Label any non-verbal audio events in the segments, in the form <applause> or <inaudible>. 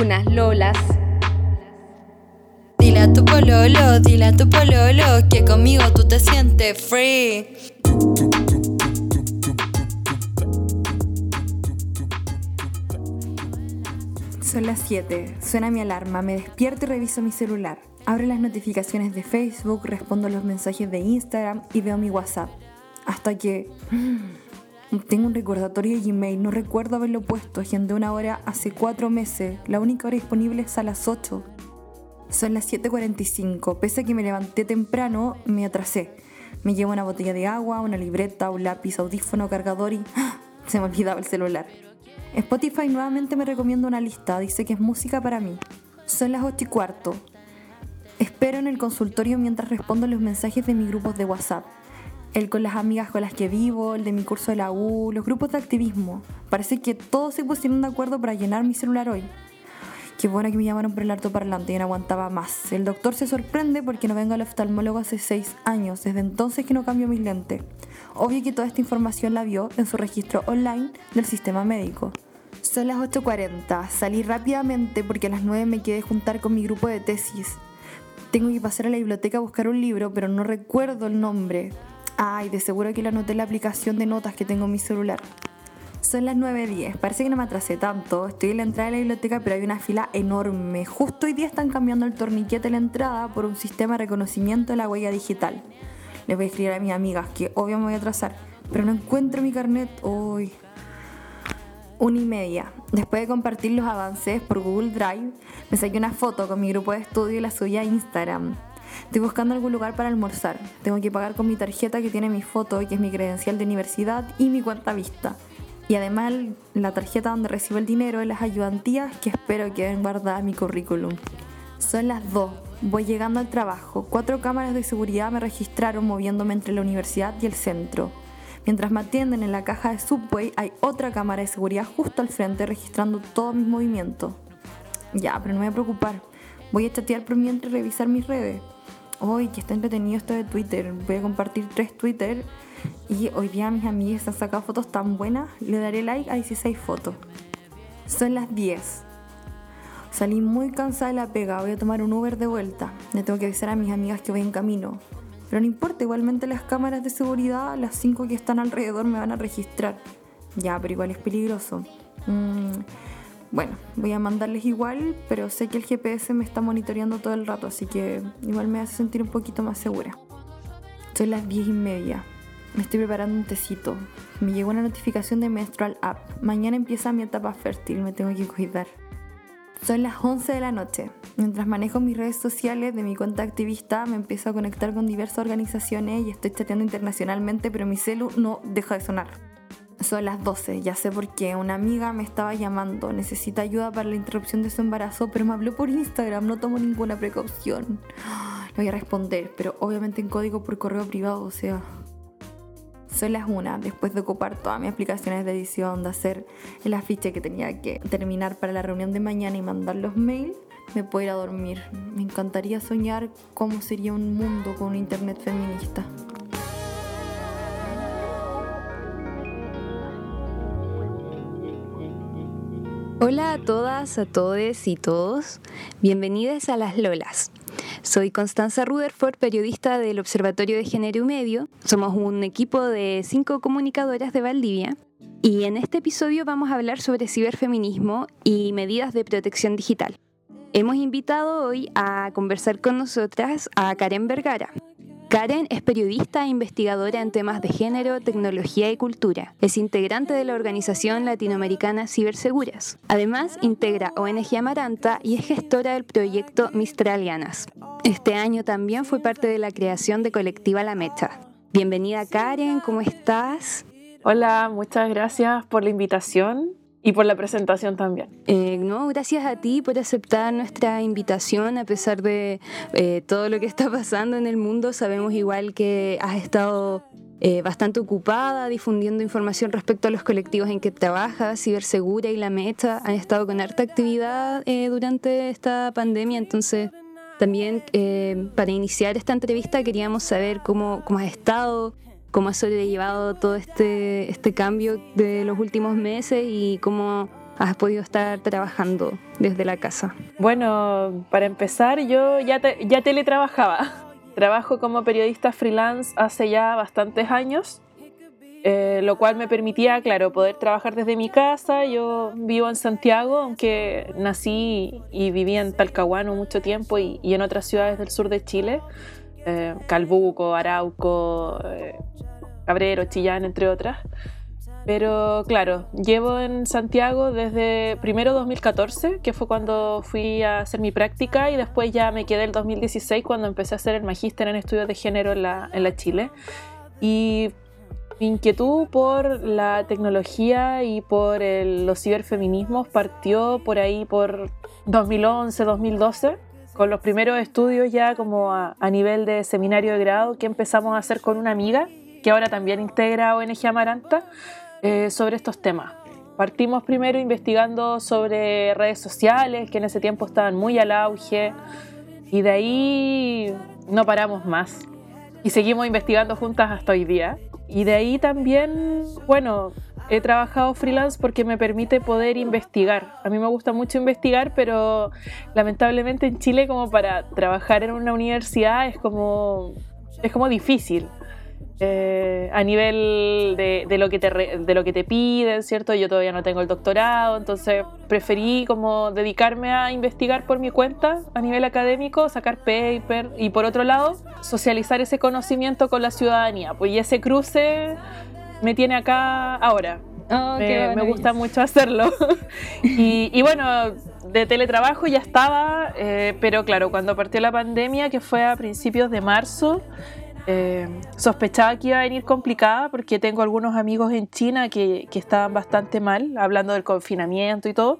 unas lolas. Dile a tu pololo, dile a tu pololo que conmigo tú te sientes free. Son las 7, suena mi alarma, me despierto y reviso mi celular. Abro las notificaciones de Facebook, respondo los mensajes de Instagram y veo mi WhatsApp. Hasta que tengo un recordatorio de Gmail, no recuerdo haberlo puesto, agendé una hora hace cuatro meses, la única hora disponible es a las 8. Son las 7.45, pese a que me levanté temprano, me atrasé. Me llevo una botella de agua, una libreta, un lápiz, audífono, cargador y se me olvidaba el celular. Spotify nuevamente me recomienda una lista, dice que es música para mí. Son las 8 y cuarto. Espero en el consultorio mientras respondo los mensajes de mis grupos de WhatsApp. El con las amigas con las que vivo, el de mi curso de la U, los grupos de activismo. Parece que todos se pusieron de acuerdo para llenar mi celular hoy. Qué bueno que me llamaron por el parlante y no aguantaba más. El doctor se sorprende porque no vengo al oftalmólogo hace 6 años, desde entonces que no cambio mis lentes. Obvio que toda esta información la vio en su registro online del sistema médico. Son las 8.40, salí rápidamente porque a las 9 me quedé juntar con mi grupo de tesis. Tengo que pasar a la biblioteca a buscar un libro, pero no recuerdo el nombre. Ay, de seguro que lo anoté en la aplicación de notas que tengo en mi celular. Son las 9.10, parece que no me atrasé tanto. Estoy en la entrada de la biblioteca, pero hay una fila enorme. Justo hoy día están cambiando el torniquete de la entrada por un sistema de reconocimiento de la huella digital. Les voy a escribir a mis amigas que obvio me voy a atrasar, pero no encuentro mi carnet hoy. Una y media. Después de compartir los avances por Google Drive, me saqué una foto con mi grupo de estudio y la subí a Instagram. Estoy buscando algún lugar para almorzar. Tengo que pagar con mi tarjeta que tiene mi foto, que es mi credencial de universidad y mi cuenta vista. Y además la tarjeta donde recibo el dinero es las ayudantías que espero que guardadas en mi currículum. Son las 2. Voy llegando al trabajo. Cuatro cámaras de seguridad me registraron moviéndome entre la universidad y el centro. Mientras me atienden en la caja de Subway, hay otra cámara de seguridad justo al frente registrando todos mis movimientos. Ya, pero no me voy a preocupar. Voy a chatear por mientras revisar mis redes. Hoy, que está entretenido esto de Twitter. Voy a compartir tres Twitter. Y hoy día mis amigas han sacado fotos tan buenas. Le daré like a 16 fotos. Son las 10. Salí muy cansada de la pega. Voy a tomar un Uber de vuelta. Le tengo que avisar a mis amigas que voy en camino. Pero no importa, igualmente las cámaras de seguridad, las cinco que están alrededor, me van a registrar. Ya, pero igual es peligroso. Mm, bueno, voy a mandarles igual, pero sé que el GPS me está monitoreando todo el rato, así que igual me hace sentir un poquito más segura. Son las diez y media. Me estoy preparando un tecito. Me llegó una notificación de Menstrual App. Mañana empieza mi etapa fértil, me tengo que cuidar. Son las 11 de la noche. Mientras manejo mis redes sociales de mi cuenta activista, me empiezo a conectar con diversas organizaciones y estoy chateando internacionalmente, pero mi celu no deja de sonar. Son las 12, ya sé por qué. Una amiga me estaba llamando, necesita ayuda para la interrupción de su embarazo, pero me habló por Instagram, no tomo ninguna precaución. <gasps> Le voy a responder, pero obviamente en código por correo privado, o sea, son las una, después de ocupar todas mis aplicaciones de edición, de hacer el afiche que tenía que terminar para la reunión de mañana y mandar los mails, me puedo ir a dormir. Me encantaría soñar cómo sería un mundo con un internet feminista. Hola a todas, a todos y todos. Bienvenidas a Las Lolas. Soy Constanza Rutherford, periodista del Observatorio de Género y Medio. Somos un equipo de cinco comunicadoras de Valdivia. Y en este episodio vamos a hablar sobre ciberfeminismo y medidas de protección digital. Hemos invitado hoy a conversar con nosotras a Karen Vergara. Karen es periodista e investigadora en temas de género, tecnología y cultura. Es integrante de la organización latinoamericana Ciberseguras. Además, integra ONG Amaranta y es gestora del proyecto Mistralianas. Este año también fue parte de la creación de Colectiva La Mecha. Bienvenida Karen, ¿cómo estás? Hola, muchas gracias por la invitación. Y por la presentación también. Eh, no, gracias a ti por aceptar nuestra invitación a pesar de eh, todo lo que está pasando en el mundo. Sabemos igual que has estado eh, bastante ocupada difundiendo información respecto a los colectivos en que trabajas. Cibersegura y La Meta han estado con harta actividad durante esta pandemia, entonces también para iniciar esta entrevista queríamos saber cómo, cómo has estado, cómo has sobrellevado todo este, este cambio de los últimos meses y cómo has podido estar trabajando desde la casa. Bueno, para empezar, yo ya, ya teletrabajaba. <laughs> Trabajo como periodista freelance hace ya bastantes años, eh, lo cual me permitía, claro, poder trabajar desde mi casa. Yo vivo en Santiago, aunque nací y viví en Talcahuano mucho tiempo y, y en otras ciudades del sur de Chile. Eh, Calbuco, Arauco, eh, Cabrero, Chillán, entre otras. Pero claro, llevo en Santiago desde primero 2014, que fue cuando fui a hacer mi práctica, y después ya me quedé el 2016 cuando empecé a hacer el magíster en estudios de género en la, en la Chile. Y mi inquietud por la tecnología y por los ciberfeminismos partió por ahí por 2011, 2012 con los primeros estudios ya como a, nivel de seminario de grado que empezamos a hacer con una amiga que ahora también integra ONG Amaranta eh, sobre estos temas. Partimos primero investigando sobre redes sociales que en ese tiempo estaban muy al auge y de ahí no paramos más y seguimos investigando juntas hasta hoy día. Y de ahí también, bueno, he trabajado freelance porque me permite poder investigar. A mí me gusta mucho investigar, pero lamentablemente en Chile como para trabajar en una universidad es como, es como difícil. Eh, a nivel de, lo que te de lo que te piden, ¿cierto? Yo todavía no tengo el doctorado, entonces preferí como dedicarme a investigar por mi cuenta a nivel académico, sacar paper y por otro lado socializar ese conocimiento con la ciudadanía. Pues y ese cruce me tiene acá ahora. Oh, me, gusta mucho hacerlo. <laughs> y, bueno, de teletrabajo ya estaba, eh, pero claro, cuando partió la pandemia, que fue a principios de marzo, eh, sospechaba que iba a venir complicada porque tengo algunos amigos en China que, que, estaban bastante mal, hablando del confinamiento y todo.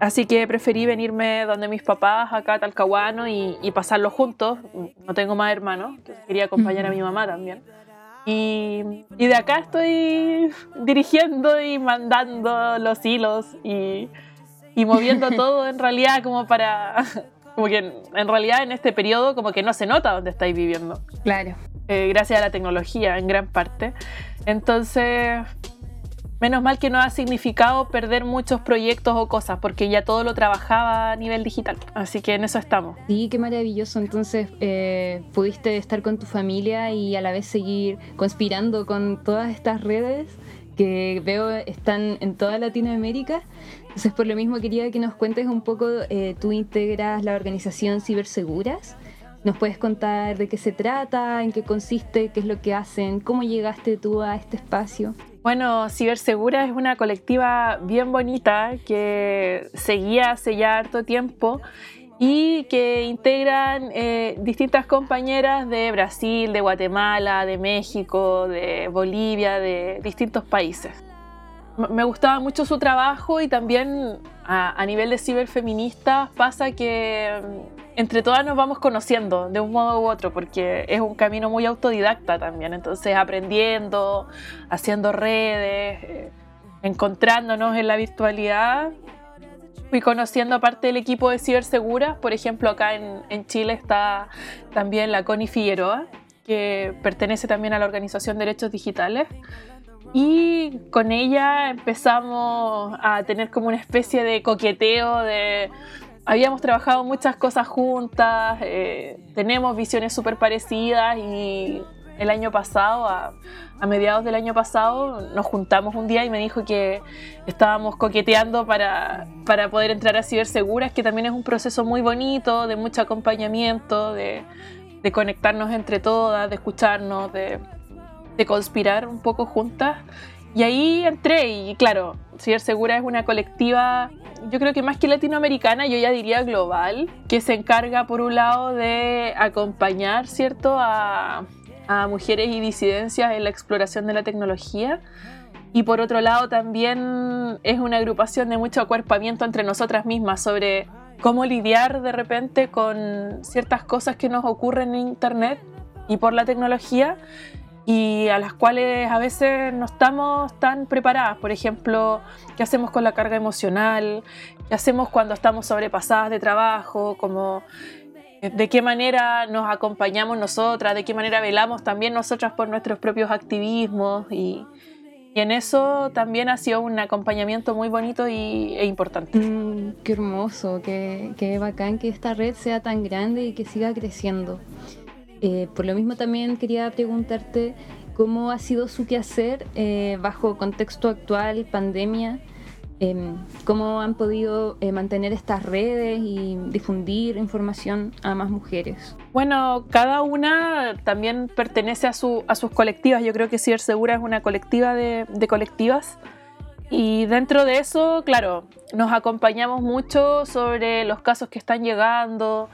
Así que preferí venirme donde mis papás, acá a Talcahuano, y, y pasarlo juntos. No tengo más hermanos, quería acompañar a mi mamá también. Y, y, de acá estoy dirigiendo y mandando los hilos y, y moviendo <laughs> todo en realidad como para... <laughs> Como que en, realidad en este periodo como que no se nota dónde estáis viviendo. Claro. Eh, gracias a la tecnología en gran parte. Entonces, menos mal que no ha significado perder muchos proyectos o cosas, porque ya todo lo trabajaba a nivel digital. Así que en eso estamos. Sí, qué maravilloso. Entonces, eh, pudiste estar con tu familia y a la vez seguir conspirando con todas estas redes que veo están en toda Latinoamérica. Entonces, por lo mismo quería que nos cuentes un poco, eh, tú integras la organización Ciberseguras. ¿Nos puedes contar de qué se trata, en qué consiste, qué es lo que hacen, cómo llegaste tú a este espacio? Bueno, Cibersegura es una colectiva bien bonita que seguía hace ya harto tiempo y que integran eh, distintas compañeras de Brasil, de Guatemala, de México, de Bolivia, de distintos países. Me gustaba mucho su trabajo y también a, nivel de ciberfeministas pasa que entre todas nos vamos conociendo de un modo u otro, porque es un camino muy autodidacta también, entonces aprendiendo, haciendo redes, eh, encontrándonos en la virtualidad. Fui conociendo aparte del equipo de ciberseguras, por ejemplo acá en, en Chile está también la Connie Figueroa, que pertenece también a la Organización de Derechos Digitales. Y con ella empezamos a tener como una especie de coqueteo de habíamos trabajado muchas cosas juntas, eh, tenemos visiones súper parecidas y el año pasado, a, mediados del año pasado, nos juntamos un día y me dijo que estábamos coqueteando para, para poder entrar a Ciberseguras, que también es un proceso muy bonito, de mucho acompañamiento, de, de conectarnos entre todas, de escucharnos, de, de conspirar un poco juntas. Y ahí entré y claro, Cibersegura es una colectiva, yo creo que más que latinoamericana, yo ya diría global, que se encarga por un lado de acompañar, ¿cierto?, a, a mujeres y disidencias en la exploración de la tecnología Y por otro lado también es una agrupación de mucho acuerpamiento entre nosotras mismas sobre cómo lidiar de repente con ciertas cosas que nos ocurren en Internet y por la tecnología y a las cuales a veces no estamos tan preparadas. Por ejemplo, qué hacemos con la carga emocional, qué hacemos cuando estamos sobrepasadas de trabajo, como eh, de qué manera nos acompañamos nosotras, de qué manera velamos también nosotras por nuestros propios activismos y, y en eso también ha sido un acompañamiento muy bonito y, e importante. Mm, qué hermoso, qué, qué bacán que esta red sea tan grande y que siga creciendo. Eh, por lo mismo también quería preguntarte cómo ha sido su quehacer eh, bajo contexto actual, pandemia, em, cómo han podido eh, mantener estas redes y difundir información a más mujeres. Bueno, cada una también pertenece a, su, a sus colectivas. Yo creo que Ciber Segura es una colectiva de colectivas. Y dentro de eso, claro, nos acompañamos mucho sobre los casos que están llegando,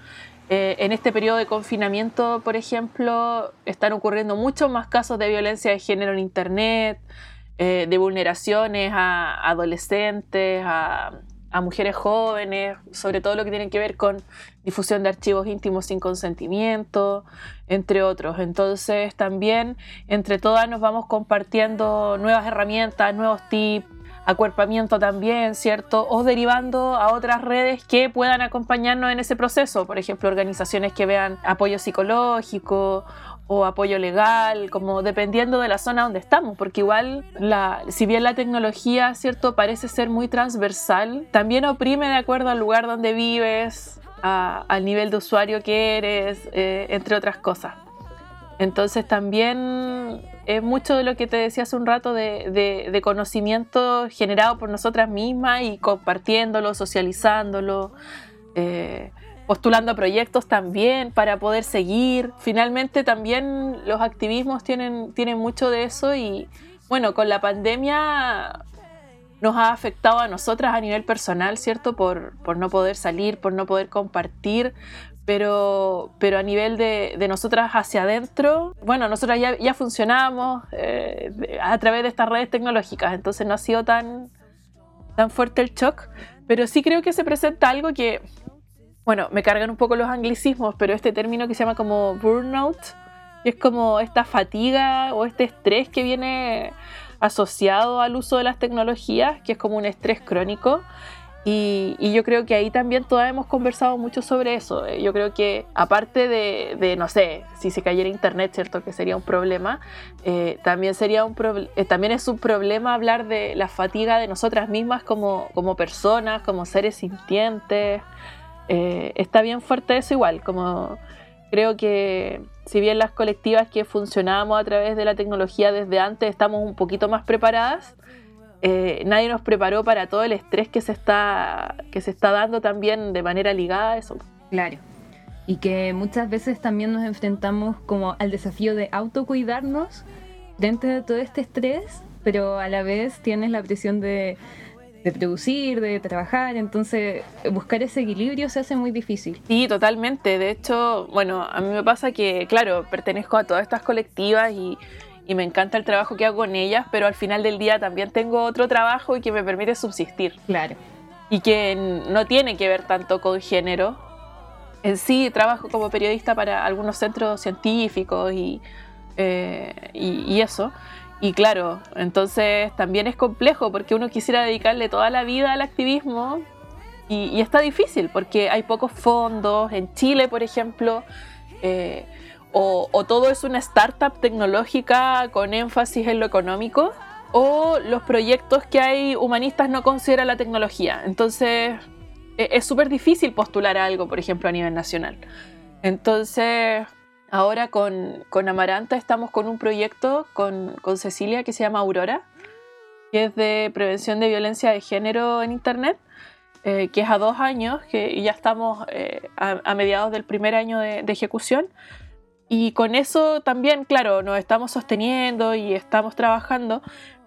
eh, en este periodo de confinamiento, por ejemplo, están ocurriendo muchos más casos de violencia de género en Internet, eh, de vulneraciones a adolescentes, a, mujeres jóvenes, sobre todo lo que tiene que ver con difusión de archivos íntimos sin consentimiento, entre otros. Entonces también entre todas nos vamos compartiendo nuevas herramientas, nuevos tips, acuerpamiento también, ¿cierto? O derivando a otras redes que puedan acompañarnos en ese proceso, por ejemplo, organizaciones que vean apoyo psicológico o apoyo legal, como dependiendo de la zona donde estamos, porque igual, si bien la tecnología, ¿cierto?, parece ser muy transversal, también oprime de acuerdo al lugar donde vives, al nivel de usuario que eres, eh, entre otras cosas. Entonces también es mucho de lo que te decía hace un rato de, conocimiento generado por nosotras mismas y compartiéndolo, socializándolo, eh, postulando proyectos también para poder seguir. Finalmente también los activismos tienen, tienen mucho de eso y bueno, con la pandemia nos ha afectado a nosotras a nivel personal, ¿cierto? Por, por no poder salir, por no poder compartir, pero, pero a nivel de, de nosotras hacia adentro, bueno, nosotras ya, ya funcionamos eh, a través de estas redes tecnológicas, entonces no ha sido tan, tan fuerte el shock, pero sí creo que se presenta algo que, bueno, me cargan un poco los anglicismos, pero este término que se llama como burnout, es como esta fatiga o este estrés que viene asociado al uso de las tecnologías, que es como un estrés crónico. Y, yo creo que ahí también todas hemos conversado mucho sobre eso. Eh, yo creo que aparte de, no sé, si se cayera internet, ¿cierto? Que sería un problema, eh, también, sería un eh, también es un problema hablar de la fatiga de nosotras mismas como, como personas, como seres sintientes. está bien fuerte eso igual, como creo que si bien las colectivas que funcionamos a través de la tecnología desde antes estamos un poquito más preparadas, eh, nadie nos preparó para todo el estrés que se, está, que se está dando también de manera ligada a eso. Claro. Y que muchas veces también nos enfrentamos como al desafío de autocuidarnos dentro de todo este estrés, pero a la vez tienes la presión de, de producir, de trabajar, entonces buscar ese equilibrio se hace muy difícil. Sí, totalmente. De hecho, bueno, a mí me pasa que, claro, pertenezco a todas estas colectivas y y me encanta el trabajo que hago con ellas, pero al final del día también tengo otro trabajo y que me permite subsistir. Claro. Y que no tiene que ver tanto con género. En sí, trabajo como periodista para algunos centros científicos y, eh, y, eso. Y claro, entonces también es complejo porque uno quisiera dedicarle toda la vida al activismo y, y está difícil porque hay pocos fondos. En Chile, por ejemplo, eh, o, todo es una startup tecnológica con énfasis en lo económico, o los proyectos que hay humanistas no consideran la tecnología. Entonces e, es súper difícil postular algo, por ejemplo, a nivel nacional. Entonces, ahora con, Amaranta estamos con un proyecto con, Cecilia que se llama Aurora, que es de prevención de violencia de género en Internet, eh, que es a dos años, que ya estamos eh, a, mediados del primer año de ejecución. Y con eso también, claro, nos estamos sosteniendo y estamos trabajando,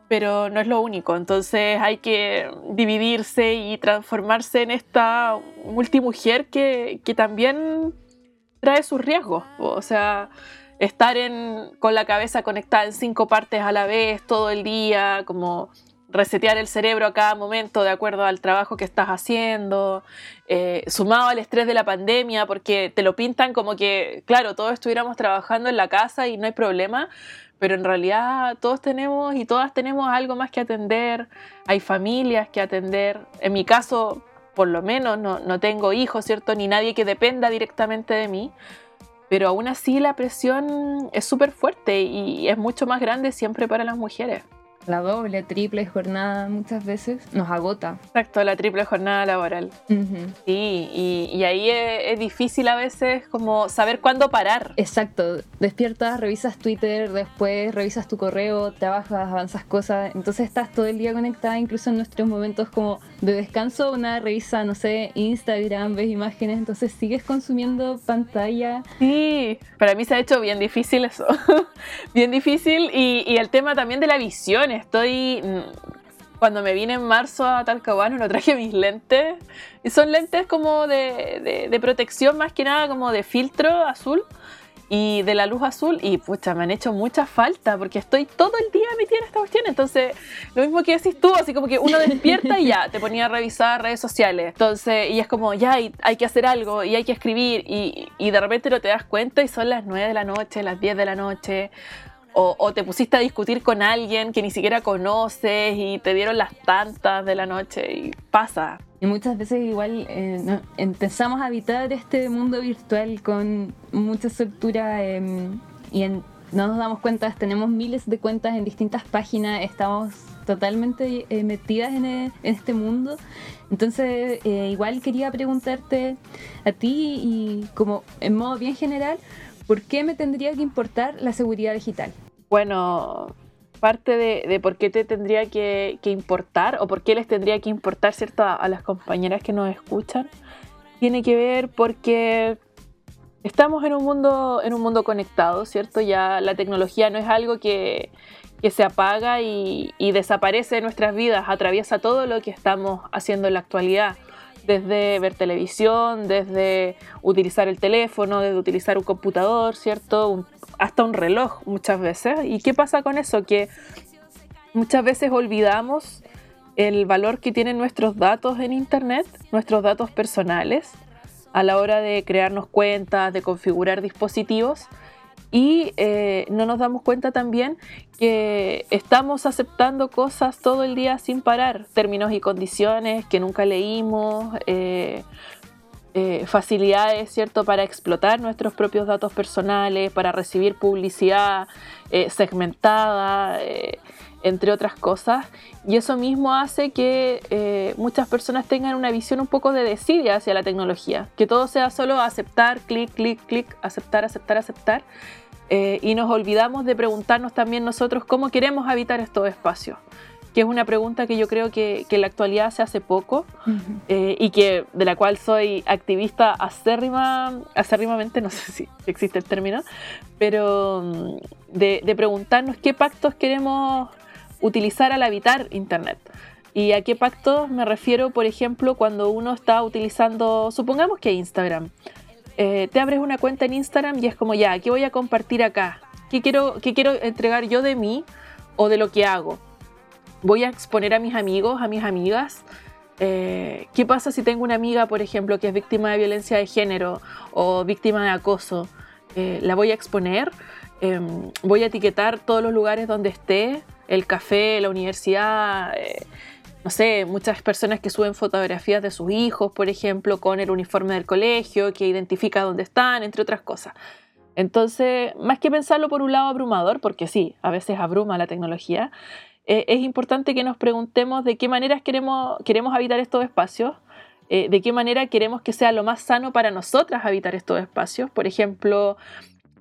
pero no es lo único. Entonces hay que dividirse y transformarse en esta multimujer que, que también trae sus riesgos. O sea, estar en, con la cabeza conectada en cinco partes a la vez todo el día, como resetear el cerebro a cada momento de acuerdo al trabajo que estás haciendo, eh, sumado al estrés de la pandemia, porque te lo pintan como que, claro, todos estuviéramos trabajando en la casa y no hay problema, pero en realidad todos tenemos y todas tenemos algo más que atender, hay familias que atender, en mi caso, por lo menos, no, no tengo hijos, ¿cierto? Ni nadie que dependa directamente de mí, pero aún así la presión es súper fuerte y es mucho más grande siempre para las mujeres la doble, triple jornada muchas veces nos agota. Exacto, la triple jornada laboral. Sí, y, ahí es, difícil a veces como saber cuándo parar. Exacto, despiertas, revisas Twitter, después revisas tu correo, trabajas, avanzas cosas, entonces estás todo el día conectada, incluso en nuestros momentos como de descanso, una revisa, no sé, Instagram, ves imágenes, entonces sigues consumiendo pantalla. Sí, para mí se ha hecho bien difícil eso, <laughs> bien difícil y, y el tema también de la visión estoy... Mm, cuando me vine en marzo a Talcahuano no traje <laughs> mis lentes. Y son lentes como de, de, protección más que nada, como de filtro azul y de la luz azul y pucha, me han hecho mucha falta porque estoy todo el día metida en esta cuestión. Entonces, lo mismo que decís tú, así como que uno despierta y ya, te ponía a revisar redes sociales. Entonces, y es como, ya, hay, hay que hacer algo y hay que escribir y, y de repente no te das cuenta y son las 9 de la noche, las 10 de la noche o, te pusiste a discutir con alguien que ni siquiera conoces y te dieron las tantas de la noche y pasa. Y muchas veces igual eh, empezamos a habitar este mundo virtual con mucha soltura em, y no nos damos cuenta, tenemos miles de cuentas en distintas páginas, estamos totalmente eh, metidas en, e, en, este mundo. Entonces, eh, igual quería preguntarte a ti y como en modo bien general, ¿por qué me tendría que importar la seguridad digital? Bueno, parte de, por qué te tendría que, importar o por qué les tendría que importar, ¿cierto? A, las compañeras que nos escuchan, tiene que ver porque estamos en un mundo, en un mundo conectado, ¿cierto? Ya la tecnología no es algo que, se apaga y, y, desaparece de nuestras vidas, atraviesa todo lo que estamos haciendo en la actualidad desde ver televisión, desde utilizar el teléfono, desde utilizar un computador, ¿cierto? Hasta un reloj muchas veces. ¿Y qué pasa con eso? Que muchas veces olvidamos el valor que tienen nuestros datos en Internet, nuestros datos personales, a la hora de crearnos cuentas, de configurar dispositivos y eh, no nos damos cuenta también que estamos aceptando cosas todo el día sin parar, términos y condiciones que nunca leímos, eh, eh, facilidades, ¿cierto?, para explotar nuestros propios datos personales, para recibir publicidad segmentada, entre otras cosas. Y eso mismo hace que muchas personas tengan una visión un poco de desidia hacia la tecnología, que todo sea solo aceptar, clic, clic, clic, aceptar, aceptar, aceptar eh, y nos olvidamos de preguntarnos también nosotros cómo queremos habitar estos espacios, que es una pregunta que yo creo que, en la actualidad se hace poco eh, y que de la cual soy activista acérrima, acérrimamente, no <laughs> sé si existe el término, pero mm, de, de preguntarnos qué pactos queremos utilizar al habitar Internet. ¿Y a qué pactos me refiero, por ejemplo, cuando uno está utilizando, supongamos que Instagram? Eh, te abres una cuenta en Instagram y es como, ya, ¿qué voy a compartir acá? ¿Qué quiero, qué quiero entregar yo de mí o de lo que hago? ¿Voy a exponer a mis amigos, a mis amigas? Eh, ¿Qué pasa si tengo una amiga, por ejemplo, que es víctima de violencia de género o víctima de acoso? Eh, ¿La voy a exponer? Em, ¿Voy a etiquetar todos los lugares donde esté? El café, la universidad, no sé, muchas personas que suben fotografías de sus hijos, por ejemplo, con el uniforme del colegio, que identifica dónde están, entre otras cosas. Entonces, más que pensarlo por un lado abrumador, porque sí, a veces abruma la tecnología, eh, es importante que nos preguntemos de qué maneras queremos, queremos habitar estos espacios, eh, de qué manera queremos que sea lo más sano para nosotras habitar estos espacios. Por ejemplo,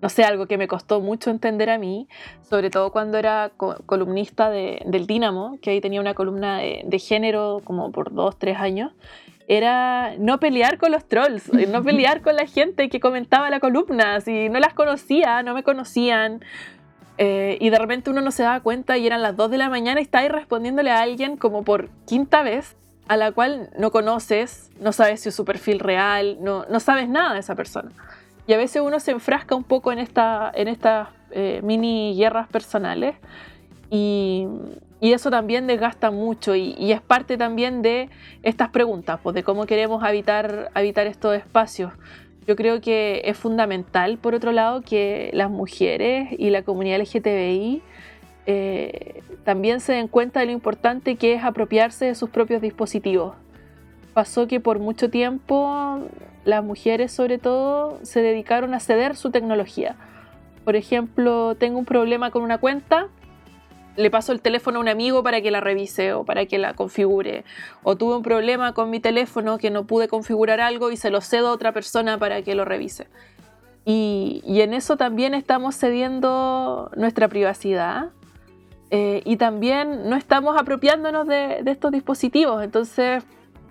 no sé, algo que me costó mucho entender a mí, sobre todo cuando era columnista del Dínamo, que ahí tenía una columna de, género como por dos, tres años, era no pelear con los trolls, no <laughs> pelear con la gente que comentaba la columna, si no las conocía, no me conocían. Eh, y de repente uno no se daba cuenta y eran las dos de la mañana y está ahí respondiéndole a alguien como por quinta vez a la cual no conoces, no sabes si es su perfil real, no, no sabes nada de esa persona. Y a veces uno se enfrasca un poco en, esta, en estas eh, mini guerras personales y, eso también desgasta mucho y, es parte también de estas preguntas, pues, de cómo queremos habitar, habitar estos espacios. Yo creo que es fundamental, por otro lado, que las mujeres y la comunidad LGTBI eh, también se den cuenta de lo importante que es apropiarse de sus propios dispositivos. Pasó que por mucho tiempo las mujeres sobre todo se dedicaron a ceder su tecnología. Por ejemplo, tengo un problema con una cuenta, le paso el teléfono a un amigo para que la revise o para que la configure. O tuve un problema con mi teléfono que no pude configurar algo y se lo cedo a otra persona para que lo revise. Y, en eso también estamos cediendo nuestra privacidad eh, y también no estamos apropiándonos de, estos dispositivos. Entonces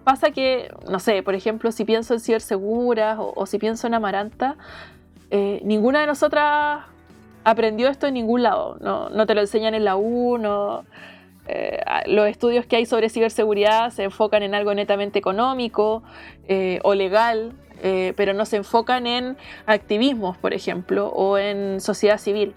pasa que, no sé, por ejemplo, si pienso en ciberseguras o, o si pienso en Amaranta, eh, ninguna de nosotras aprendió esto en ningún lado. No, no te lo enseñan en la U, eh, los estudios que hay sobre ciberseguridad se enfocan en algo netamente económico o legal, pero no se enfocan en activismos, por ejemplo, o en sociedad civil.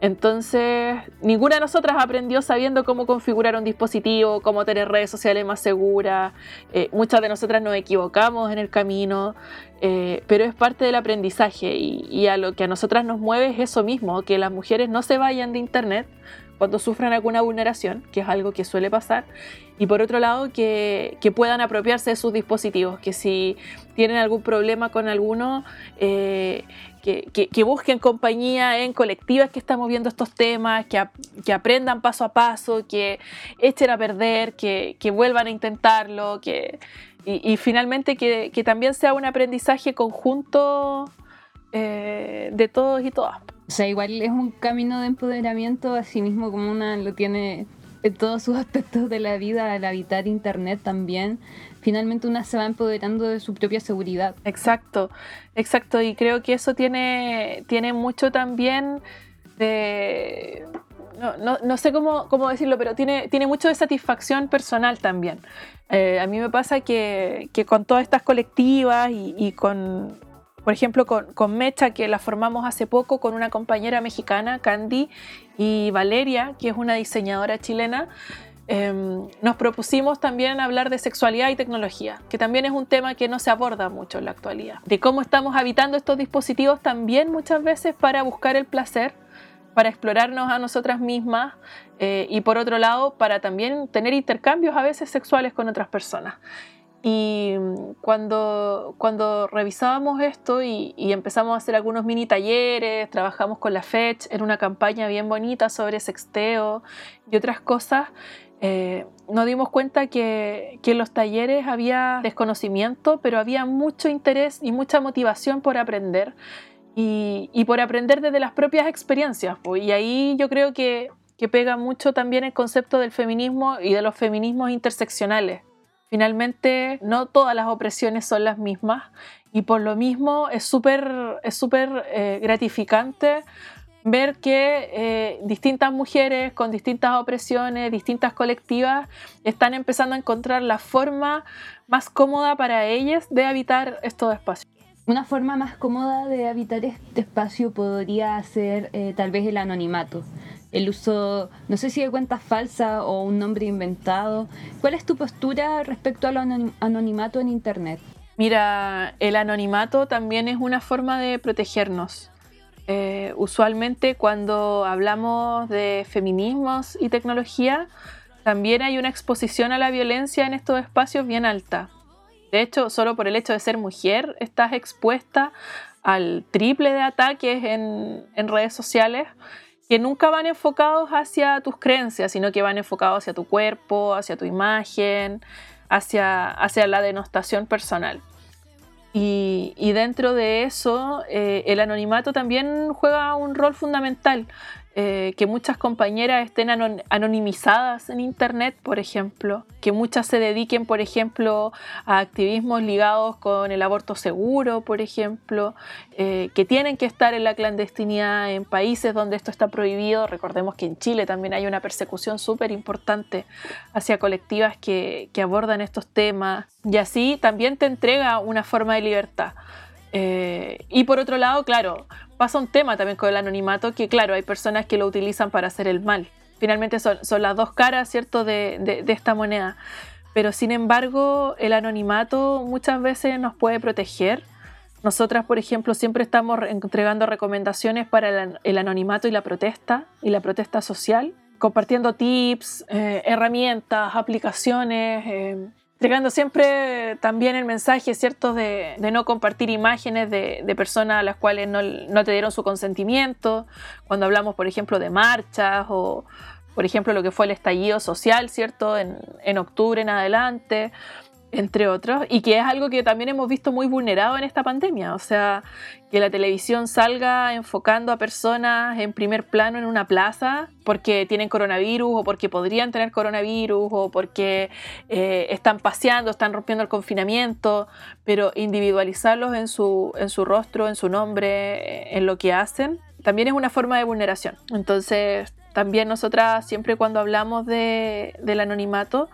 Entonces, ninguna de nosotras aprendió sabiendo cómo configurar un dispositivo, cómo tener redes sociales más seguras. Eh, muchas de nosotras nos equivocamos en el camino, eh, pero es parte del aprendizaje y, a lo que a nosotras nos mueve es eso mismo, que las mujeres no se vayan de Internet cuando sufran alguna vulneración, que es algo que suele pasar, y por otro lado que, puedan apropiarse de sus dispositivos, que si tienen algún problema con alguno, eh, que, busquen compañía en colectivas que están moviendo estos temas, que, aprendan paso a paso, que echen a perder, que, vuelvan a intentarlo, que, y, finalmente que, también sea un aprendizaje conjunto eh, de todos y todas. O sea, igual es un camino de empoderamiento, así mismo como una lo tiene en todos sus aspectos de la vida, al habitar Internet también, finalmente una se va empoderando de su propia seguridad. Exacto, exacto, y creo que eso tiene, tiene mucho también de... No, sé cómo, cómo, decirlo, pero tiene, tiene mucho de satisfacción personal también. Eh, a mí me pasa que, que, con todas estas colectivas y con por ejemplo, con, Mecha, que la formamos hace poco con una compañera mexicana, Candy, y Valeria, que es una diseñadora chilena, em, nos propusimos también hablar de sexualidad y tecnología, que también es un tema que no se aborda mucho en la actualidad. De cómo estamos habitando estos dispositivos también muchas veces para buscar el placer, para explorarnos a nosotras mismas eh, y por otro lado para también tener intercambios a veces sexuales con otras personas. Y cuando, cuando revisábamos esto y, empezamos a hacer algunos mini talleres, trabajamos con la Fetch en una campaña bien bonita sobre sexteo y otras cosas, eh, nos dimos cuenta que, que, en los talleres había desconocimiento, pero había mucho interés y mucha motivación por aprender y, y por aprender desde las propias experiencias. Y ahí yo creo que, que pega mucho también el concepto del feminismo y de los feminismos interseccionales Finalmente, no todas las opresiones son las mismas y por lo mismo es súper es súper eh, gratificante ver que eh, distintas mujeres con distintas opresiones, distintas colectivas, están empezando a encontrar la forma más cómoda para ellas de habitar estos espacios. Una forma más cómoda de habitar este espacio podría ser eh, tal vez el anonimato el uso, no sé si de cuentas falsas o un nombre inventado. ¿Cuál es tu postura respecto al anonimato en Internet? Mira, el anonimato también es una forma de protegernos. Eh, usualmente cuando hablamos de feminismos y tecnología, también hay una exposición a la violencia en estos espacios bien alta. De hecho, solo por el hecho de ser mujer, estás expuesta al triple de ataques en, en redes sociales que nunca van enfocados hacia tus creencias, sino que van enfocados hacia tu cuerpo, hacia tu imagen, hacia, hacia la denostación personal. Y, dentro de eso, eh, el anonimato también juega un rol fundamental. Eh, que muchas compañeras estén anonimizadas en Internet, por ejemplo, que muchas se dediquen, por ejemplo, a activismos ligados con el aborto seguro, por ejemplo, eh, que tienen que estar en la clandestinidad en países donde esto está prohibido. Recordemos que en Chile también hay una persecución súper importante hacia colectivas que, abordan estos temas y así también te entrega una forma de libertad. Eh, y por otro lado, claro, pasa un tema también con el anonimato, que claro, hay personas que lo utilizan para hacer el mal. Finalmente son, las dos caras, ¿cierto?, de, de esta moneda. Pero sin embargo, el anonimato muchas veces nos puede proteger. Nosotras, por ejemplo, siempre estamos entregando recomendaciones para el anonimato y la protesta, y la protesta social, compartiendo tips, eh, herramientas, aplicaciones, eh, entregando siempre también el mensaje, ¿cierto?, de, no compartir imágenes de, personas a las cuales no, te dieron su consentimiento, cuando hablamos, por ejemplo, de marchas o, por ejemplo, lo que fue el estallido social, ¿cierto?, en, en octubre en adelante entre otros, y que es algo que también hemos visto muy vulnerado en esta pandemia, o sea, que la televisión salga enfocando a personas en primer plano en una plaza porque tienen coronavirus o porque podrían tener coronavirus o porque eh, están paseando, están rompiendo el confinamiento, pero individualizarlos en su, en su rostro, en su nombre, eh, en lo que hacen, también es una forma de vulneración. Entonces, también nosotras siempre cuando hablamos de, del anonimato,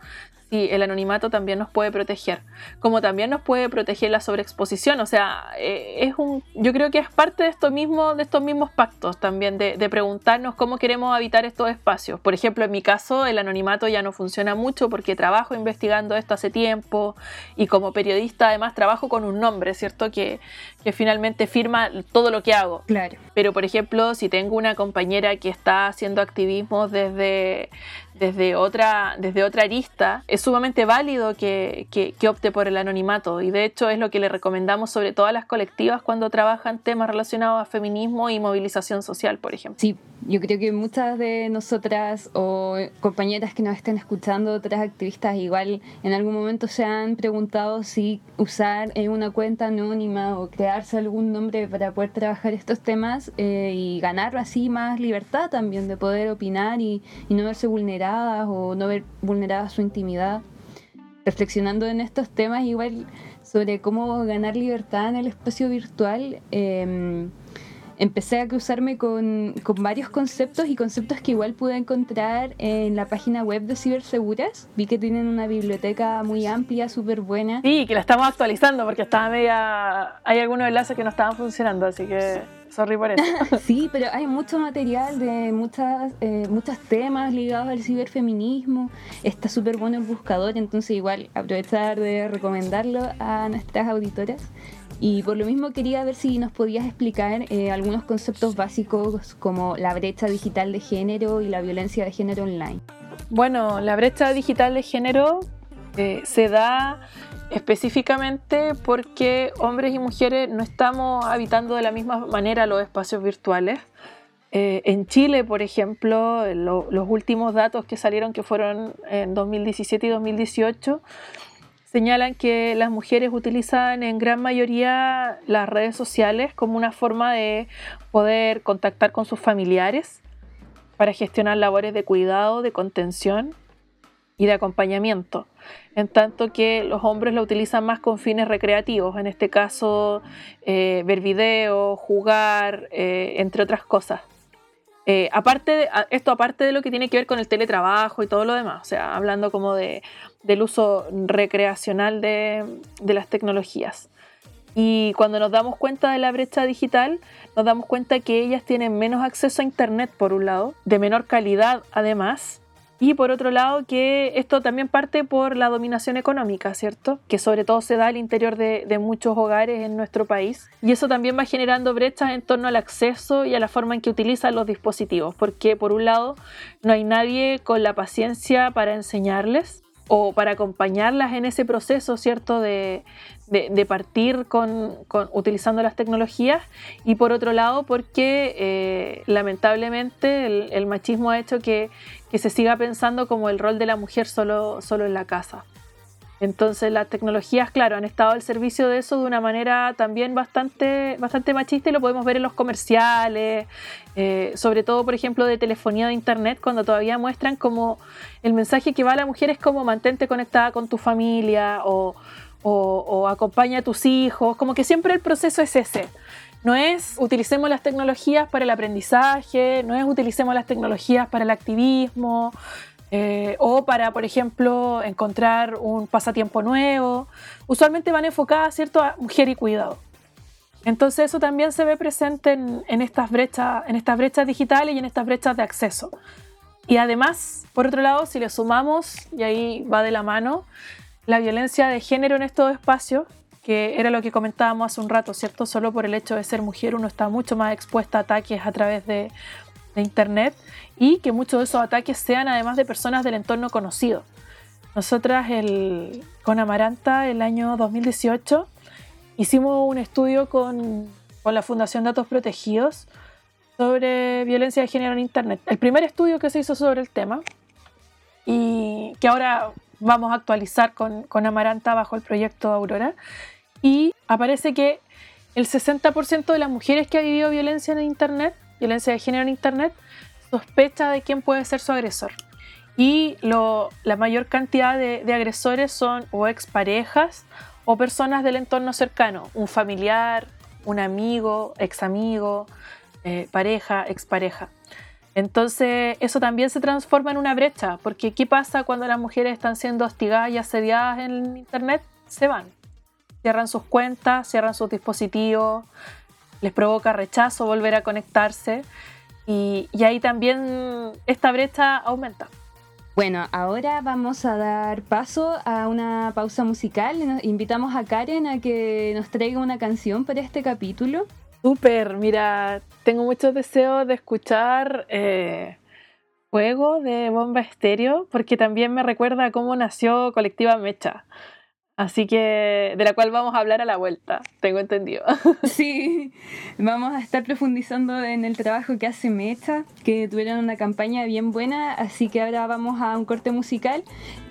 Sí, el anonimato también nos puede proteger, como también nos puede proteger la sobreexposición, o sea, eh, es un, yo creo que es parte de esto mismo, de estos mismos pactos también, de, preguntarnos cómo queremos habitar estos espacios. Por ejemplo, en mi caso, el anonimato ya no funciona mucho porque trabajo investigando esto hace tiempo y como periodista además trabajo con un nombre, ¿cierto? Que, que finalmente firma todo lo que hago. Claro. Pero, por ejemplo, si tengo una compañera que está haciendo activismo desde desde otra, desde otra arista, es sumamente válido que, que, opte por el anonimato y de hecho es lo que le recomendamos sobre todo a las colectivas cuando trabajan temas relacionados a feminismo y movilización social, por ejemplo. Sí, yo creo que muchas de nosotras o compañeras que nos estén escuchando, otras activistas, igual en algún momento se han preguntado si usar una cuenta anónima o crearse algún nombre para poder trabajar estos temas eh, y ganar así más libertad también de poder opinar y, y no verse vulnerable o no ver vulnerada su intimidad. Reflexionando en estos temas, igual sobre cómo ganar libertad en el espacio virtual, em, empecé a cruzarme con, con, varios conceptos y conceptos que igual pude encontrar en la página web de Ciberseguras. Vi que tienen una biblioteca muy amplia, súper buena. Sí, que la estamos actualizando porque estaba media... Hay algunos enlaces que no estaban funcionando, así que sorry por eso. <laughs> sí, pero hay mucho material de muchas, eh, muchos temas ligados al ciberfeminismo. Está súper bueno el buscador, entonces igual aprovechar de recomendarlo a nuestras auditoras. Y por lo mismo quería ver si nos podías explicar eh, algunos conceptos básicos como la brecha digital de género y la violencia de género online. Bueno, la brecha digital de género eh, se da específicamente porque hombres y mujeres no estamos habitando de la misma manera los espacios virtuales. Eh, en Chile, por ejemplo, los últimos datos que salieron, que fueron en 2017 y 2018, señalan que las mujeres utilizan en gran mayoría las redes sociales como una forma de poder contactar con sus familiares para gestionar labores de cuidado, de contención y de acompañamiento, en tanto que los hombres lo utilizan más con fines recreativos, en este caso eh, ver videos, jugar, eh, entre otras cosas. Eh, aparte esto aparte de lo que tiene que ver con el teletrabajo y todo lo demás, o sea, hablando como de, del uso recreacional de, de las tecnologías. Y cuando nos damos cuenta de la brecha digital, nos damos cuenta que ellas tienen menos acceso a Internet, por un lado, de menor calidad además, y por otro lado, que esto también parte por la dominación económica, ¿cierto? Que sobre todo se da al interior de, muchos hogares en nuestro país. Y eso también va generando brechas en torno al acceso y a la forma en que utilizan los dispositivos. Porque por un lado, no hay nadie con la paciencia para enseñarles o para acompañarlas en ese proceso, ¿cierto? De, de, partir con, utilizando las tecnologías y por otro lado porque eh, lamentablemente el, machismo ha hecho que, se siga pensando como el rol de la mujer solo, solo en la casa. Entonces las tecnologías, claro, han estado al servicio de eso de una manera también bastante, bastante machista y lo podemos ver en los comerciales, eh, sobre todo, por ejemplo, de telefonía de internet, cuando todavía muestran como el mensaje que va a la mujer es como mantente conectada con tu familia o, o, acompaña a tus hijos, como que siempre el proceso es ese. No es utilicemos las tecnologías para el aprendizaje, no es utilicemos las tecnologías para el activismo eh, o para, por ejemplo, encontrar un pasatiempo nuevo. Usualmente van enfocadas, ¿cierto?, a mujer y cuidado. Entonces eso también se ve presente en, estas brechas, en estas brechas digitales y en estas brechas de acceso. Y además, por otro lado, si le sumamos, y ahí va de la mano, la violencia de género en estos espacios, que era lo que comentábamos hace un rato, ¿cierto? Solo por el hecho de ser mujer uno está mucho más expuesta a ataques a través de, de Internet y que muchos de esos ataques sean además de personas del entorno conocido. Nosotras el, con Amaranta el año 2018 hicimos un estudio con, con la Fundación Datos Protegidos sobre violencia de género en Internet. El primer estudio que se hizo sobre el tema y que ahora vamos a actualizar con, con Amaranta bajo el proyecto Aurora. Y aparece que el 60% de las mujeres que ha vivido violencia en Internet, violencia de género en Internet, sospecha de quién puede ser su agresor. Y lo, la mayor cantidad de, de agresores son o exparejas o personas del entorno cercano, un familiar, un amigo, ex amigo, eh, pareja, expareja. Entonces eso también se transforma en una brecha, porque ¿qué pasa cuando las mujeres están siendo hostigadas y asediadas en Internet? Se van, cierran sus cuentas, cierran sus dispositivos, les provoca rechazo volver a conectarse y, y ahí también esta brecha aumenta. Bueno, ahora vamos a dar paso a una pausa musical. Nos invitamos a Karen a que nos traiga una canción para este capítulo. Súper, mira, tengo muchos deseos de escuchar eh, Fuego de Bomba Estéreo, porque también me recuerda cómo nació Colectiva Mecha. Así que de la cual vamos a hablar a la vuelta, tengo entendido. <laughs> Sí, vamos a estar profundizando en el trabajo que hace Mecha, que tuvieron una campaña bien buena, así que ahora vamos a un corte musical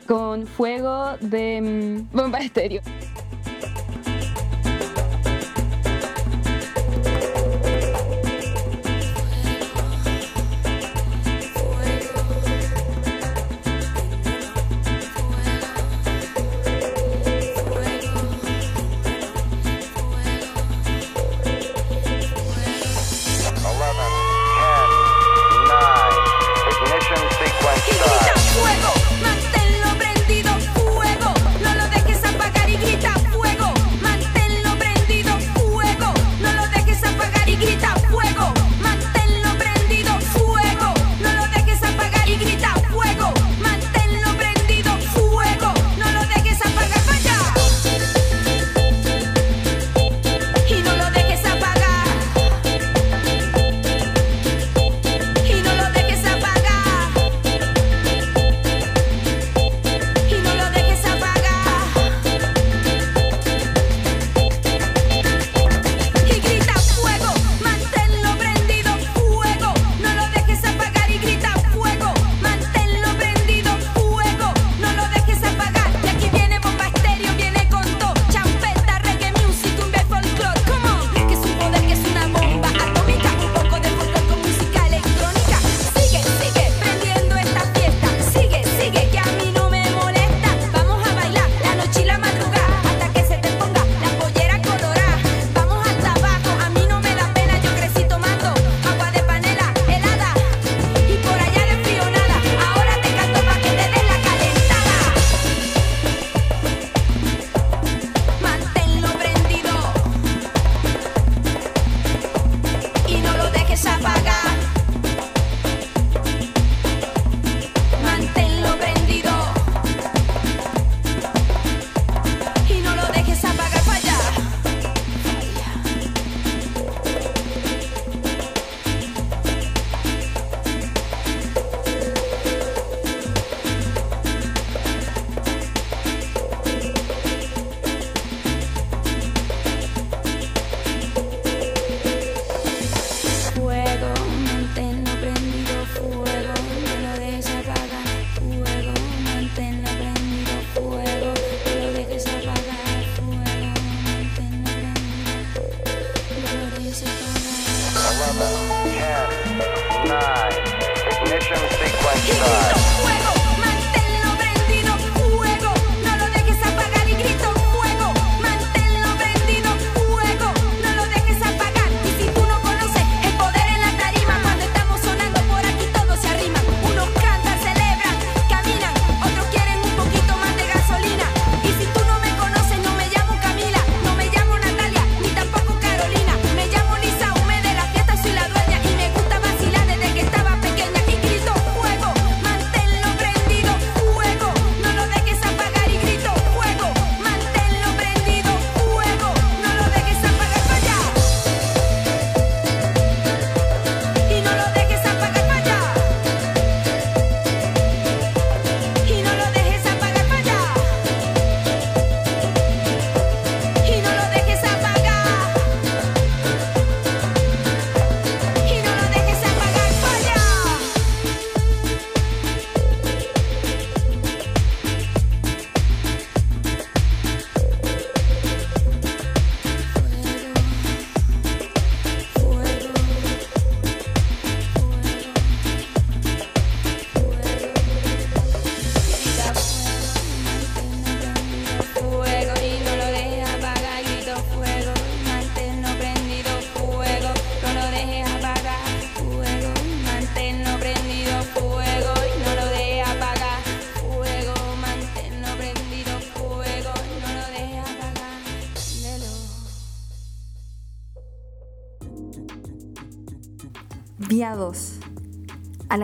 con Fuego de mm, Bomba Estéreo.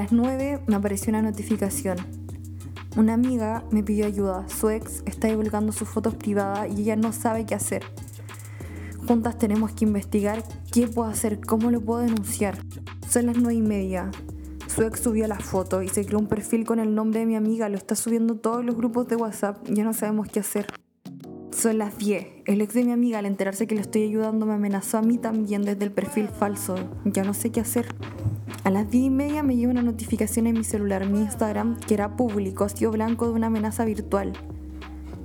Las 9 me apareció una notificación. Una amiga me pidió ayuda. Su ex está divulgando sus fotos privadas y ella no sabe qué hacer. Juntas tenemos que investigar qué puedo hacer, cómo lo puedo denunciar. Son las 9 y media. Su ex subió la foto y se creó un perfil con el nombre de mi amiga. Lo está subiendo todos los grupos de WhatsApp. Ya no sabemos qué hacer. Son las 10. El ex de mi amiga, al enterarse que le estoy ayudando, me amenazó a mí también desde el perfil falso. Ya no sé qué hacer. A las 10 y media me llegó una notificación en mi celular, mi Instagram, que era público, ha sido blanco de una amenaza virtual.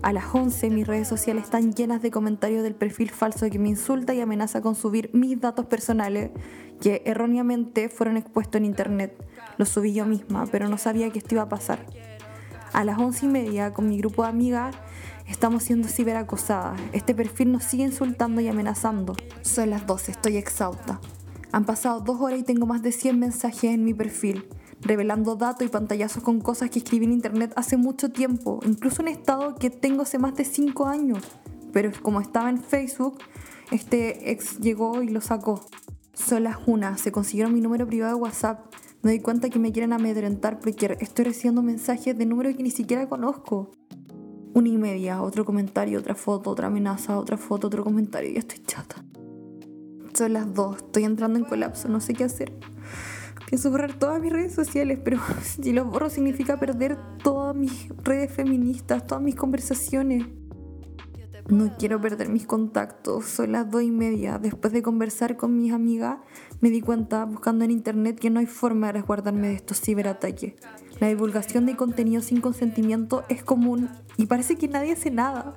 A las 11 mis redes sociales están llenas de comentarios del perfil falso que me insulta y amenaza con subir mis datos personales que erróneamente fueron expuestos en internet. Los subí yo misma, pero no sabía que esto iba a pasar. A las 11 y media, con mi grupo de amigas, Estamos siendo ciberacosadas. Este perfil nos sigue insultando y amenazando. Son las 12, estoy exhausta. Han pasado dos horas y tengo más de 100 mensajes en mi perfil, revelando datos y pantallazos con cosas que escribí en internet hace mucho tiempo, incluso un estado que tengo hace más de 5 años. Pero como estaba en Facebook, este ex llegó y lo sacó. Son las una, se consiguieron mi número privado de WhatsApp. Me doy cuenta que me quieren amedrentar porque estoy recibiendo mensajes de números que ni siquiera conozco una y media, otro comentario, otra foto, otra amenaza, otra foto, otro comentario. Ya estoy chata. Son las dos, estoy entrando en colapso, no sé qué hacer. Pienso borrar todas mis redes sociales, pero <laughs> si lo borro significa perder todas mis redes feministas, todas mis conversaciones. No quiero perder mis contactos, son las dos y media. Después de conversar con mis amigas, me di cuenta, buscando en internet, que no hay forma de resguardarme de estos ciberataques. La divulgación de contenido sin consentimiento es común y parece que nadie hace nada.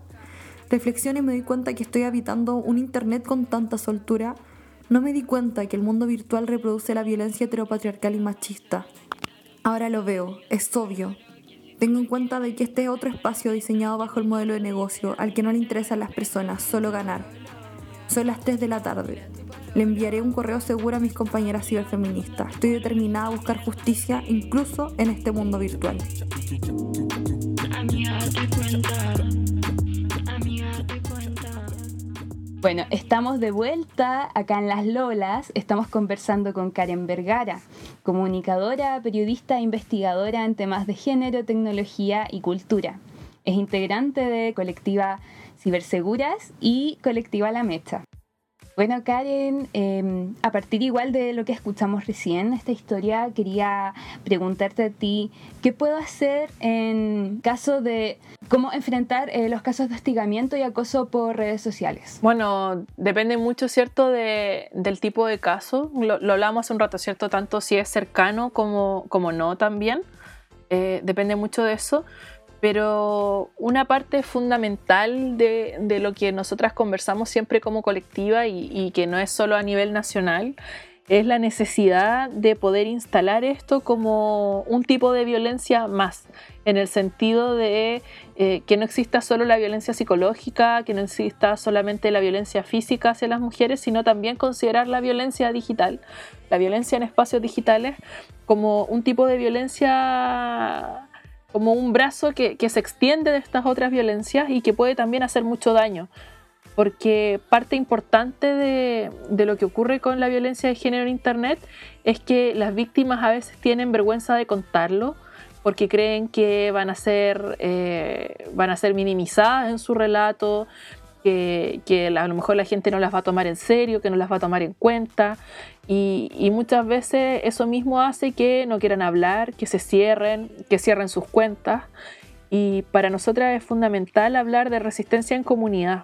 Reflexiono y me doy cuenta que estoy habitando un internet con tanta soltura. No me di cuenta que el mundo virtual reproduce la violencia heteropatriarcal y machista. Ahora lo veo, es obvio. Tengo en cuenta de que este es otro espacio diseñado bajo el modelo de negocio al que no le interesa a las personas, solo ganar. Son las 3 de la tarde. Le enviaré un correo seguro a mis compañeras ciberfeministas. Estoy determinada a buscar justicia incluso en este mundo virtual. Bueno, estamos de vuelta acá en Las Lolas. Estamos conversando con Karen Vergara, comunicadora, periodista e investigadora en temas de género, tecnología y cultura. Es integrante de colectiva Ciberseguras y colectiva La Mecha. Bueno, Karen, em, a partir igual de lo que escuchamos recién, esta historia, quería preguntarte a ti, ¿qué puedo hacer en caso de cómo enfrentar eh, los casos de hostigamiento y acoso por redes sociales? Bueno, depende mucho, ¿cierto?, de, del tipo de caso. Lo, hablamos hace un rato, ¿cierto?, tanto si es cercano como, como no también. Eh, depende mucho de eso pero una parte fundamental de, lo que nosotras conversamos siempre como colectiva y, que no es solo a nivel nacional es la necesidad de poder instalar esto como un tipo de violencia más, en el sentido de eh, que no exista solo la violencia psicológica, que no exista solamente la violencia física hacia las mujeres, sino también considerar la violencia digital, la violencia en espacios digitales, como un tipo de violencia como un brazo que, se extiende de estas otras violencias y que puede también hacer mucho daño. Porque parte importante de, lo que ocurre con la violencia de género en Internet es que las víctimas a veces tienen vergüenza de contarlo porque creen que van a ser, eh, van a ser minimizadas en su relato, que, a lo mejor la gente no las va a tomar en serio, que no las va a tomar en cuenta. Y, muchas veces eso mismo hace que no quieran hablar, que se cierren, que cierren sus cuentas. Y para nosotras es fundamental hablar de resistencia en comunidad,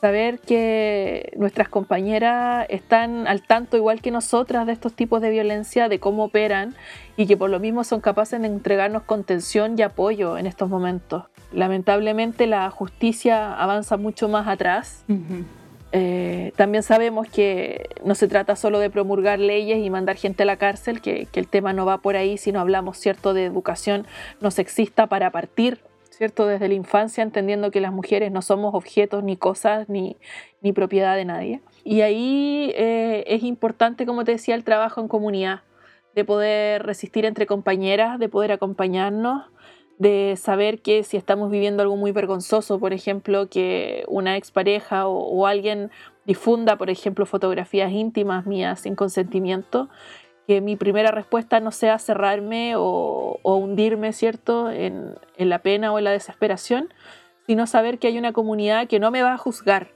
saber que nuestras compañeras están al tanto, igual que nosotras, de estos tipos de violencia, de cómo operan y que por lo mismo son capaces de entregarnos contención y apoyo en estos momentos. Lamentablemente la justicia avanza mucho más atrás. Eh, también sabemos que no se trata solo de promulgar leyes y mandar gente a la cárcel, que, el tema no va por ahí, sino hablamos cierto de educación no sexista para partir, cierto desde la infancia, entendiendo que las mujeres no somos objetos ni cosas ni, ni propiedad de nadie. Y ahí eh, es importante, como te decía, el trabajo en comunidad, de poder resistir entre compañeras, de poder acompañarnos, de saber que si estamos viviendo algo muy vergonzoso, por ejemplo, que una expareja o, o alguien difunda, por ejemplo, fotografías íntimas mías sin consentimiento, que mi primera respuesta no sea cerrarme o, hundirme, ¿cierto?, en, en la pena o en la desesperación, sino saber que hay una comunidad que no me va a juzgar.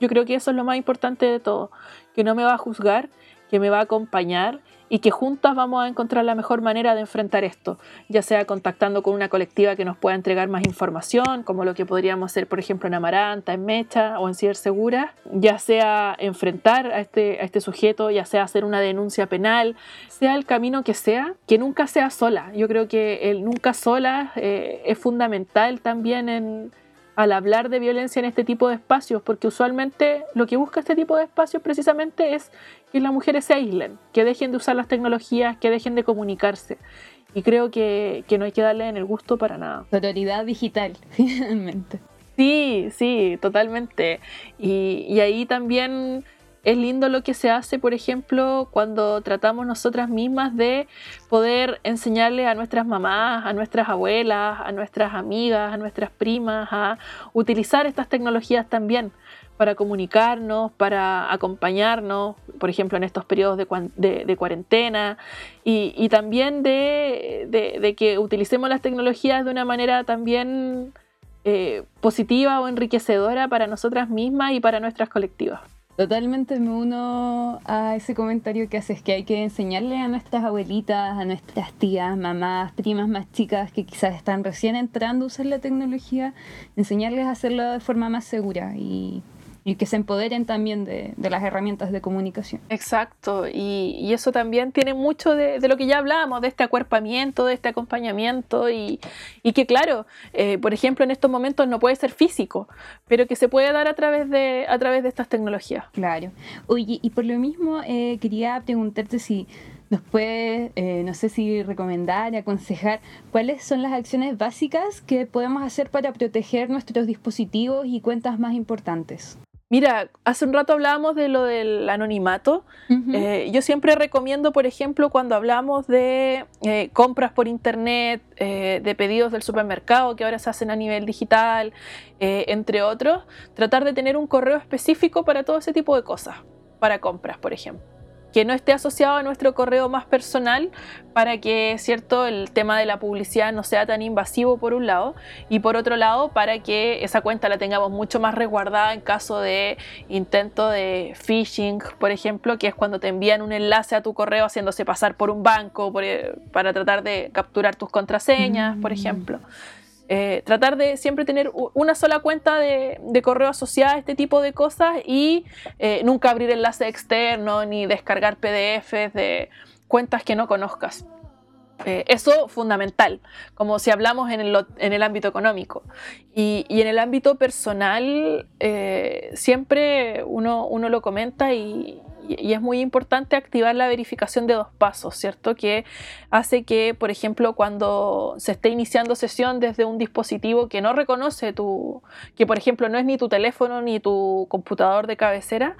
Yo creo que eso es lo más importante de todo, que no me va a juzgar, que me va a acompañar y que juntas vamos a encontrar la mejor manera de enfrentar esto, ya sea contactando con una colectiva que nos pueda entregar más información, como lo que podríamos hacer, por ejemplo, en Amaranta, en Mecha o en Cibersegura, ya sea enfrentar a este, a este sujeto, ya sea hacer una denuncia penal, sea el camino que sea, que nunca sea sola. Yo creo que el nunca sola eh, es fundamental también en al hablar de violencia en este tipo de espacios, porque usualmente lo que busca este tipo de espacios precisamente es que las mujeres se aíslen, que dejen de usar las tecnologías, que dejen de comunicarse. Y creo que, no hay que darle en el gusto para nada. Autoridad digital, <laughs> finalmente. Sí, sí, totalmente. Y, y ahí también es lindo lo que se hace, por ejemplo, cuando tratamos nosotras mismas de poder enseñarle a nuestras mamás, a nuestras abuelas, a nuestras amigas, a nuestras primas a utilizar estas tecnologías también para comunicarnos, para acompañarnos, por ejemplo, en estos periodos de, cuarentena, y, también de, que utilicemos las tecnologías de una manera también eh, positiva o enriquecedora para nosotras mismas y para nuestras colectivas. Totalmente me uno a ese comentario que haces, que hay que enseñarle a nuestras abuelitas, a nuestras tías, mamás, primas más chicas que quizás están recién entrando a usar la tecnología, enseñarles a hacerlo de forma más segura y y que se empoderen también de, las herramientas de comunicación. Exacto, y, eso también tiene mucho de, lo que ya hablábamos, de este acuerpamiento, de este acompañamiento, y, que claro, eh, por ejemplo, en estos momentos no puede ser físico, pero que se puede dar a través de, a través de estas tecnologías. Claro. Oye, y por lo mismo eh, quería preguntarte si nos puedes, eh, no sé si recomendar, aconsejar, cuáles son las acciones básicas que podemos hacer para proteger nuestros dispositivos y cuentas más importantes. Mira, hace un rato hablábamos de lo del anonimato. Eh, yo siempre recomiendo, por ejemplo, cuando hablamos de eh, compras por internet, eh, de pedidos del supermercado que ahora se hacen a nivel digital, entre otros, tratar de tener un correo específico para todo ese tipo de cosas, para compras, por ejemplo que no esté asociado a nuestro correo más personal para que cierto el tema de la publicidad no sea tan invasivo por un lado y por otro lado para que esa cuenta la tengamos mucho más resguardada en caso de intento de phishing por ejemplo que es cuando te envían un enlace a tu correo haciéndose pasar por un banco para tratar de capturar tus contraseñas por mm. ejemplo eh, tratar de siempre tener una sola cuenta de, correo asociada a este tipo de cosas y eh, nunca abrir enlace externo ni descargar PDFs de cuentas que no conozcas. Eh, eso fundamental, como si hablamos en el, ámbito económico. Y, en el ámbito personal, siempre uno, uno, lo comenta y, y es muy importante activar la verificación de dos pasos, ¿cierto? Que hace que, por ejemplo, cuando se esté iniciando sesión desde un dispositivo que no reconoce tu, que por ejemplo no es ni tu teléfono ni tu computador de cabecera,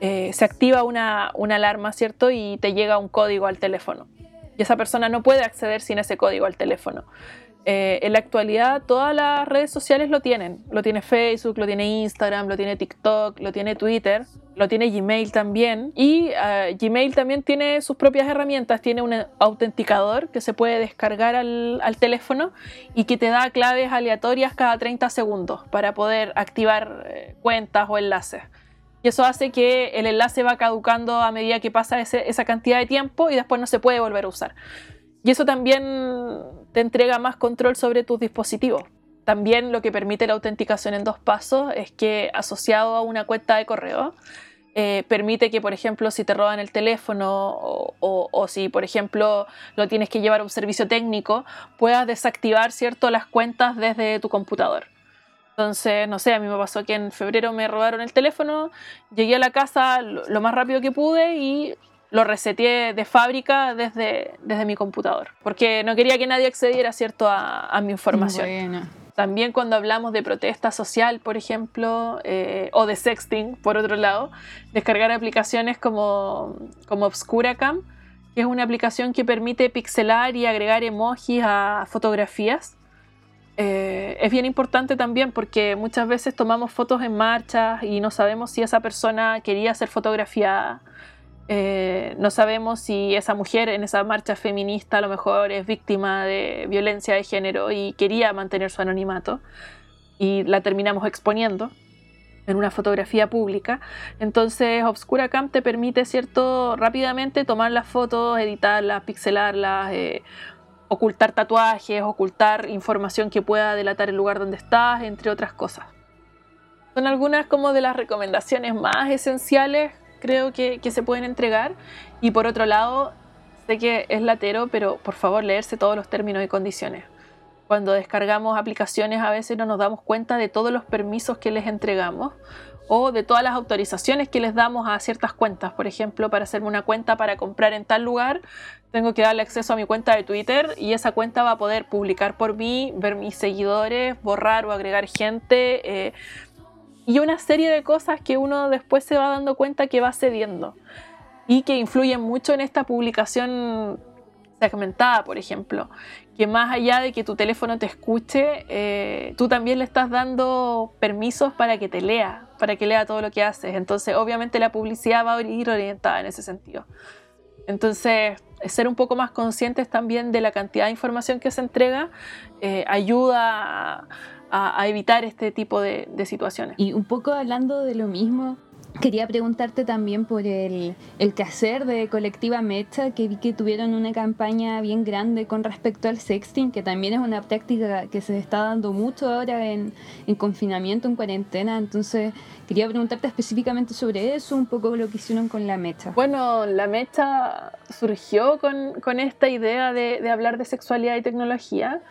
eh, se activa una, una alarma, ¿cierto? Y te llega un código al teléfono. Y esa persona no puede acceder sin ese código al teléfono. Eh, en la actualidad todas las redes sociales lo tienen. Lo tiene Facebook, lo tiene Instagram, lo tiene TikTok, lo tiene Twitter, lo tiene Gmail también. Y eh, Gmail también tiene sus propias herramientas. Tiene un autenticador que se puede descargar al, teléfono y que te da claves aleatorias cada 30 segundos para poder activar eh, cuentas o enlaces. Y eso hace que el enlace va caducando a medida que pasa esa cantidad de tiempo y después no se puede volver a usar. Y eso también te entrega más control sobre tus dispositivos. También lo que permite la autenticación en dos pasos es que asociado a una cuenta de correo, eh, permite que, por ejemplo, si te roban el teléfono o, si, por ejemplo, lo tienes que llevar a un servicio técnico, puedas desactivar cierto, las cuentas desde tu computador. Entonces, no sé, a mí me pasó que en febrero me robaron el teléfono, llegué a la casa lo más rápido que pude y lo reseteé de fábrica desde, desde mi computador, porque no quería que nadie accediera ¿cierto? A, mi información. También cuando hablamos de protesta social, por ejemplo, eh, o de sexting, por otro lado, descargar aplicaciones como, como Obscuracam, que es una aplicación que permite pixelar y agregar emojis a fotografías. eh, es bien importante también porque muchas veces tomamos fotos en marcha y no sabemos si esa persona quería ser fotografiada. Eh, no sabemos si esa mujer en esa marcha feminista a lo mejor es víctima de violencia de género y quería mantener su anonimato y la terminamos exponiendo en una fotografía pública. Entonces Obscura Camp te permite, ¿cierto?, rápidamente tomar las fotos, editarlas, pixelarlas, eh, ocultar tatuajes, ocultar información que pueda delatar el lugar donde estás, entre otras cosas. Son algunas como de las recomendaciones más esenciales, creo que, que se pueden entregar. Y por otro lado, sé que es latero, pero por favor leerse todos los términos y condiciones. Cuando descargamos aplicaciones a veces no nos damos cuenta de todos los permisos que les entregamos o de todas las autorizaciones que les damos a ciertas cuentas. Por ejemplo, para hacerme una cuenta para comprar en tal lugar, tengo que darle acceso a mi cuenta de Twitter y esa cuenta va a poder publicar por mí, ver mis seguidores, borrar o agregar gente eh, y una serie de cosas que uno después se va dando cuenta que va cediendo y que influyen mucho en esta publicación segmentada, por ejemplo, que más allá de que tu teléfono te escuche, eh, tú también le estás dando permisos para que te lea, para que lea todo lo que haces. Entonces, obviamente la publicidad va a ir orientada en ese sentido. Entonces, ser un poco más conscientes también de la cantidad de información que se entrega eh, ayuda a, evitar este tipo de situaciones. Y un poco hablando de lo mismo, Quería preguntarte también por el, el quehacer de Colectiva Mecha, que vi que tuvieron una campaña bien grande con respecto al sexting, que también es una práctica que se está dando mucho ahora en, en confinamiento, en cuarentena. Entonces, quería preguntarte específicamente sobre eso, un poco lo que hicieron con la Mecha. Bueno, la Mecha surgió con, con esta idea de, de hablar de sexualidad y tecnología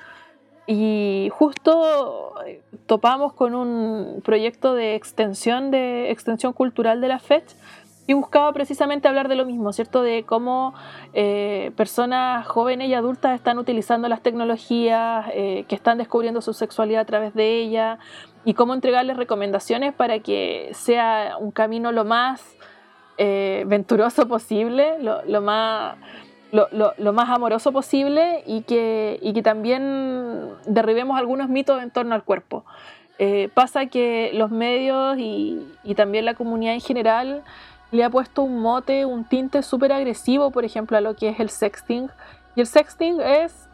y justo eh, topamos con un proyecto de extensión, de extensión cultural de la FED y buscaba precisamente hablar de lo mismo, ¿cierto? De cómo eh, personas jóvenes y adultas están utilizando las tecnologías, eh, que están descubriendo su sexualidad a través de ella y cómo entregarles recomendaciones para que sea un camino lo más venturoso posible, lo más lo, más amoroso posible y que, y que también derribemos algunos mitos en torno al cuerpo. Eh, pasa que los medios y, y, también la comunidad en general le ha puesto un mote, un tinte súper agresivo, por ejemplo, a lo que es el sexting. Y el sexting es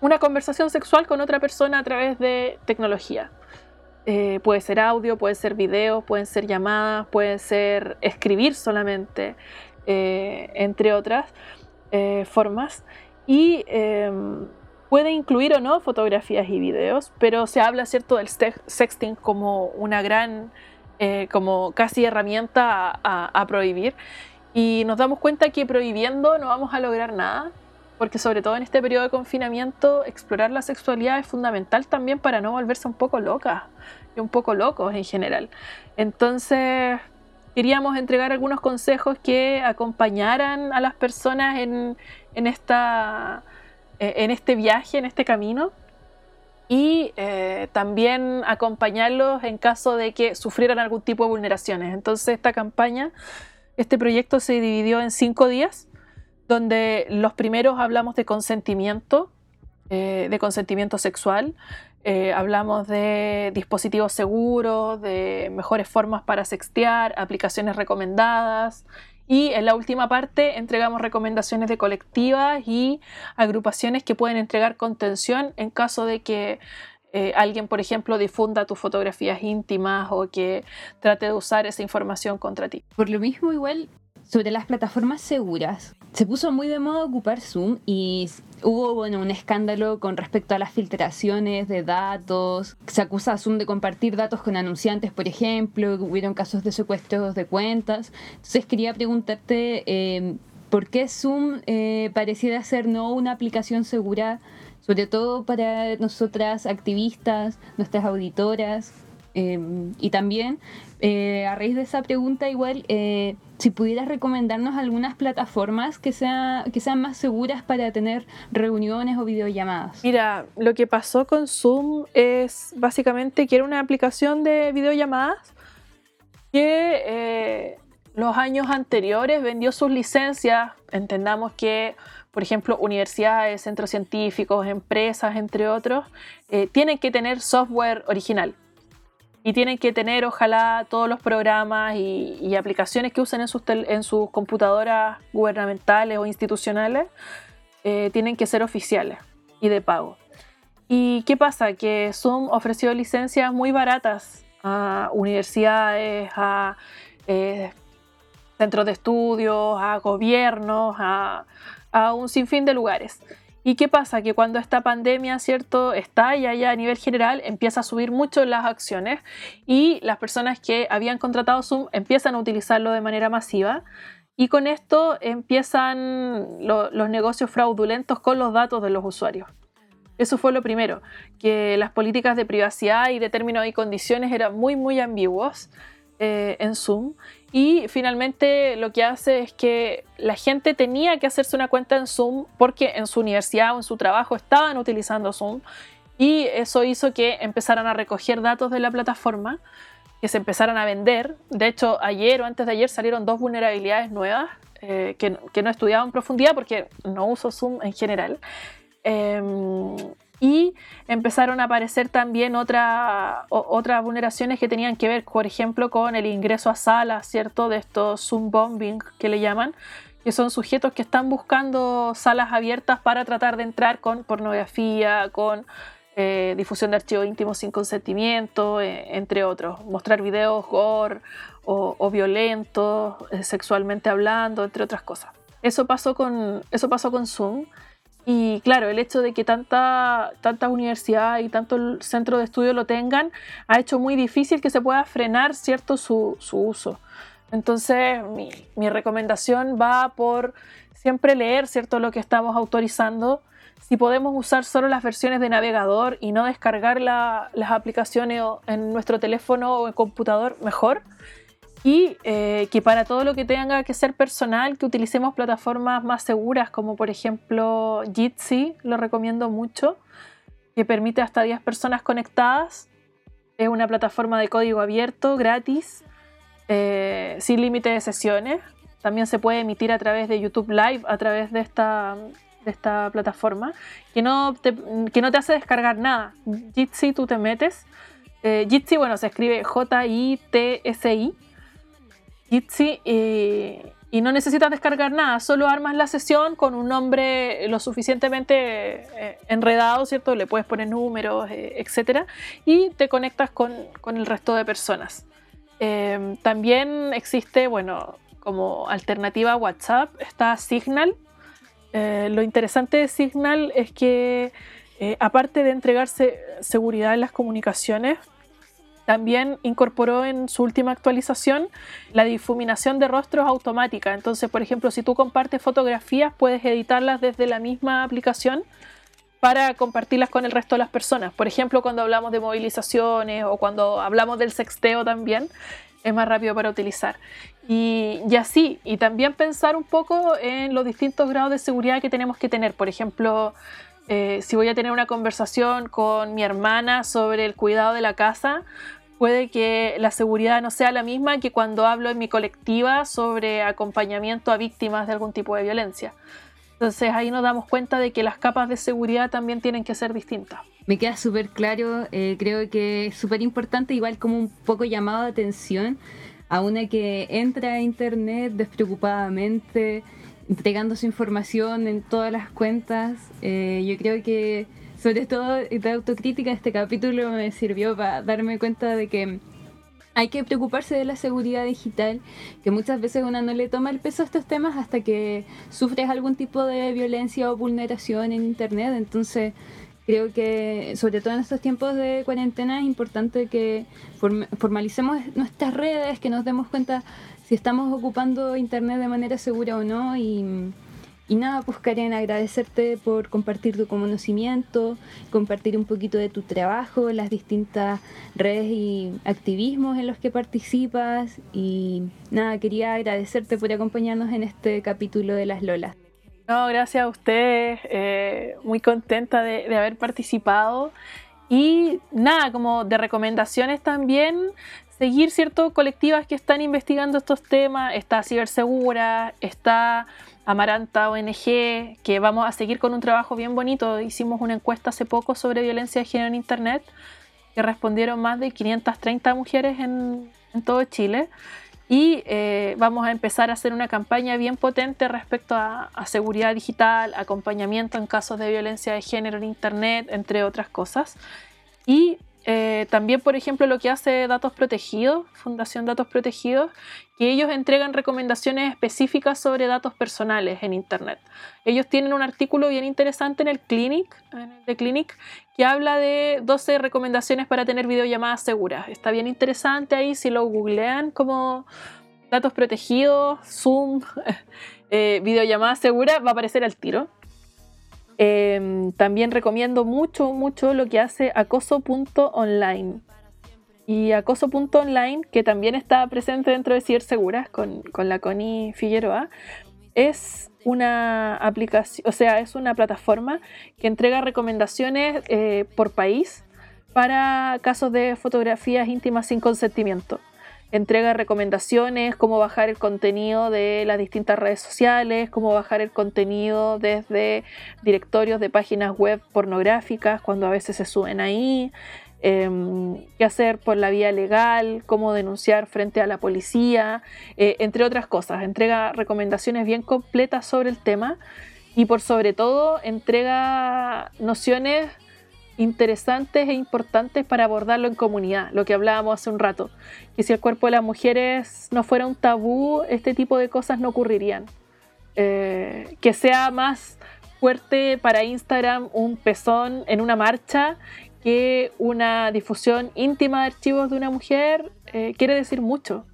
una conversación sexual con otra persona a través de tecnología. Eh, puede ser audio, puede ser video, pueden ser llamadas, puede ser escribir solamente, eh, entre otras. Eh, formas y em, puede incluir o no fotografías y videos, pero se habla, ¿cierto?, del sexting como una gran, eh, como casi herramienta a, prohibir. Y nos damos cuenta que prohibiendo no vamos a lograr nada, porque sobre todo en este periodo de confinamiento, explorar la sexualidad es fundamental también para no volverse un poco locas y un poco locos en general. Entonces, queríamos entregar algunos consejos que acompañaran a las personas en, esta, eh, en este viaje, en este camino, y eh, también acompañarlos en caso de que sufrieran algún tipo de vulneraciones. Entonces esta campaña, este proyecto se dividió en cinco días, donde los primeros hablamos de consentimiento, eh, de consentimiento sexual, eh, hablamos de dispositivos seguros, de mejores formas para sextear, aplicaciones recomendadas. Y en la última parte entregamos recomendaciones de colectivas y agrupaciones que pueden entregar contención en caso de que eh, alguien, por ejemplo, difunda tus fotografías íntimas o que trate de usar esa información contra ti. Por lo mismo, igual sobre las plataformas seguras. Se puso muy de moda ocupar Zoom y hubo bueno, un escándalo con respecto a las filtraciones de datos. Se acusa a Zoom de compartir datos con anunciantes, por ejemplo. Hubieron casos de secuestros de cuentas. Entonces quería preguntarte eh, por qué Zoom eh, pareciera ser no una aplicación segura, sobre todo para nosotras activistas, nuestras auditoras. Eh, y también, a raíz de esa pregunta, igual si pudieras recomendarnos algunas plataformas que, sea, que sean más seguras para tener reuniones o videollamadas. Mira, lo que pasó con Zoom es básicamente que era una aplicación de videollamadas que eh, los años anteriores vendió sus licencias, entendamos que, por ejemplo, universidades, centros científicos, empresas, entre otros, eh, tienen que tener software original. Y tienen que tener, ojalá, todos los programas y, aplicaciones que usen en sus, sus computadoras gubernamentales o institucionales, eh, tienen que ser oficiales y de pago. ¿Y qué pasa? Que Zoom ofreció licencias muy baratas a universidades, a eh, centros de estudios, a gobiernos, a, un sinfín de lugares. ¿Y qué pasa? Que cuando esta pandemia, ¿cierto?, está ya, ya a nivel general, empieza a subir mucho las acciones y las personas que habían contratado Zoom empiezan a utilizarlo de manera masiva. Y con esto empiezan los negocios fraudulentos con los datos de los usuarios. Eso fue lo primero, que las políticas de privacidad y de términos y condiciones eran muy, muy ambiguos eh, en Zoom. Y finalmente lo que hace es que la gente tenía que hacerse una cuenta en Zoom porque en su universidad o en su trabajo estaban utilizando Zoom. Y eso hizo que empezaran a recoger datos de la plataforma, que se empezaran a vender. De hecho, ayer o antes de ayer salieron dos vulnerabilidades nuevas eh, que, no he estudiado en profundidad porque no uso Zoom en general. Em, y empezaron a aparecer también otra, otras vulneraciones que tenían que ver, por ejemplo, con el ingreso a salas, ¿cierto? De estos Zoom bombing que le llaman, que son sujetos que están buscando salas abiertas para tratar de entrar con pornografía, con eh, difusión de archivos íntimos sin consentimiento, eh, entre otros, mostrar videos gore o, violentos, eh, sexualmente hablando, entre otras cosas. Eso pasó con, eso pasó con Zoom. Y claro, el hecho de que tanta, tanta universidad y tanto centro de estudio lo tengan ha hecho muy difícil que se pueda frenar cierto su, uso. Entonces, mi, recomendación va por siempre leer cierto lo que estamos autorizando. Si podemos usar solo las versiones de navegador y no descargar las aplicaciones en nuestro teléfono o en computador, mejor y eh, que para todo lo que tenga que ser personal, que utilicemos plataformas más seguras, como por ejemplo Jitsi, lo recomiendo mucho, que permite hasta 10 personas conectadas. Es una plataforma de código abierto, gratis, eh, sin límite de sesiones. También se puede emitir a través de YouTube Live, a través de esta, de esta plataforma, que no, te, que no te hace descargar nada. Jitsi, tú te metes. Eh, Jitsi, bueno, se escribe J-I-T-S-I Jitsi y, no necesitas descargar nada, solo armas la sesión con un nombre lo suficientemente eh, enredado, ¿cierto? Le puedes poner números, eh, etcétera, y te conectas con, el resto de personas. Em, también existe, bueno, como alternativa a WhatsApp, está Signal. Eh, lo interesante de Signal es que, aparte de entregarse seguridad en las comunicaciones, también incorporó en su última actualización la difuminación de rostros automática. Entonces, por ejemplo, si tú compartes fotografías, puedes editarlas desde la misma aplicación para compartirlas con el resto de las personas. Por ejemplo, cuando hablamos de movilizaciones o cuando hablamos del sexteo también, es más rápido para utilizar. Y, así, y también pensar un poco en los distintos grados de seguridad que tenemos que tener. Por ejemplo, eh, si voy a tener una conversación con mi hermana sobre el cuidado de la casa, puede que la seguridad no sea la misma que cuando hablo en mi colectiva sobre acompañamiento a víctimas de algún tipo de violencia. Entonces ahí nos damos cuenta de que las capas de seguridad también tienen que ser distintas. Me queda súper claro, eh, creo que es súper importante, igual como un poco llamado de atención a una que entra a internet despreocupadamente, entregando su información en todas las cuentas. Eh, yo creo que sobre todo de autocrítica este capítulo me sirvió para darme cuenta de que hay que preocuparse de la seguridad digital, que muchas veces uno no le toma el peso a estos temas hasta que sufres algún tipo de violencia o vulneración en Internet. Entonces, creo que sobre todo en estos tiempos de cuarentena es importante que formalicemos nuestras redes, que nos demos cuenta si estamos ocupando Internet de manera segura o no y, y nada, pues Karen, agradecerte por compartir tu conocimiento, compartir un poquito de tu trabajo, las distintas redes y activismos en los que participas y nada, quería agradecerte por acompañarnos en este capítulo de Las Lolas. No, gracias a ustedes, eh, muy contenta de, de haber participado. Y nada, como de recomendaciones también, seguir ciertas colectivas que están investigando estos temas. Está Cibersegura, está Amaranta ONG, que vamos a seguir con un trabajo bien bonito. Hicimos una encuesta hace poco sobre violencia de género en Internet, que respondieron más de 530 mujeres en, todo Chile. Y eh, vamos a empezar a hacer una campaña bien potente respecto a, a, seguridad digital, acompañamiento en casos de violencia de género en Internet, entre otras cosas. Y eh, también, por ejemplo, lo que hace Datos Protegidos, Fundación Datos Protegidos, que ellos entregan recomendaciones específicas sobre datos personales en Internet. Ellos tienen un artículo bien interesante en el Clinic, de Clinic, que habla de 12 recomendaciones para tener videollamadas seguras. Está bien interesante ahí, si lo googlean como datos protegidos, Zoom, <laughs> eh, videollamada segura, va a aparecer al tiro. Em, también recomiendo mucho, mucho lo que hace acoso.online. Y acoso.online, que también está presente dentro de Ciberseguras con, con la Connie Figueroa, es una aplicación, o sea, es una plataforma que entrega recomendaciones eh, por país para casos de fotografías íntimas sin consentimiento entrega recomendaciones, cómo bajar el contenido de las distintas redes sociales, cómo bajar el contenido desde directorios de páginas web pornográficas cuando a veces se suben ahí, em, qué hacer por la vía legal, cómo denunciar frente a la policía, eh, entre otras cosas. Entrega recomendaciones bien completas sobre el tema y por sobre todo entrega nociones interesantes e importantes para abordarlo en comunidad, lo que hablábamos hace un rato, que si el cuerpo de las mujeres no fuera un tabú, este tipo de cosas no ocurrirían. Eh, que sea más fuerte para Instagram un pezón en una marcha que una difusión íntima de archivos de una mujer, eh, quiere decir mucho.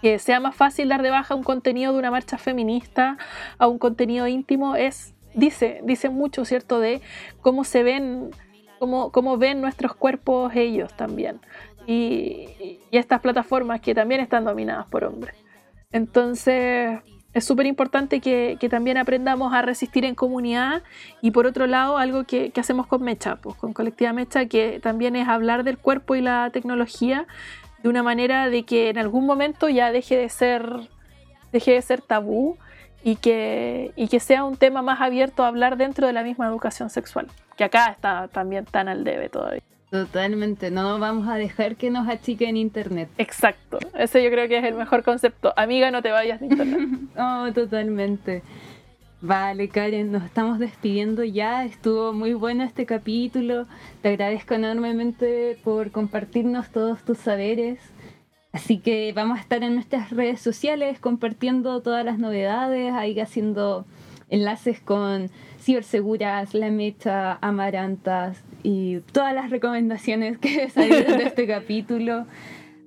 Que sea más fácil dar de baja un contenido de una marcha feminista a un contenido íntimo es, dice, dice mucho, ¿cierto?, de cómo se ven cómo, ven nuestros cuerpos ellos también. Y, estas plataformas que también están dominadas por hombres. Entonces, es súper importante que, también aprendamos a resistir en comunidad y por otro lado algo que, hacemos con Mecha, pues, con Colectiva Mecha, que también es hablar del cuerpo y la tecnología de una manera de que en algún momento ya deje de ser, deje de ser tabú y que, y que sea un tema más abierto a hablar dentro de la misma educación sexual, que acá está también tan al debe todavía. Totalmente, no vamos a dejar que nos achique en internet. Exacto, ese yo creo que es el mejor concepto. Amiga, no te vayas de internet. <laughs> oh, totalmente. Vale, Karen, nos estamos despidiendo ya. Estuvo muy bueno este capítulo. Te agradezco enormemente por compartirnos todos tus saberes. Así que vamos a estar en nuestras redes sociales compartiendo todas las novedades, ahí haciendo enlaces con Ciberseguras, La Mecha, Amarantas y todas las recomendaciones que <laughs> salieron de este capítulo.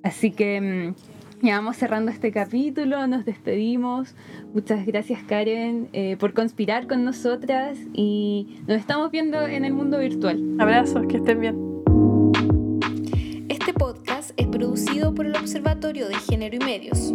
Así que mm, ya vamos cerrando este capítulo, nos despedimos. Muchas gracias Karen eh, por conspirar con nosotras y nos estamos viendo en el mundo virtual. Abrazos, que estén bien. Es producido por el Observatorio de Género y Medios.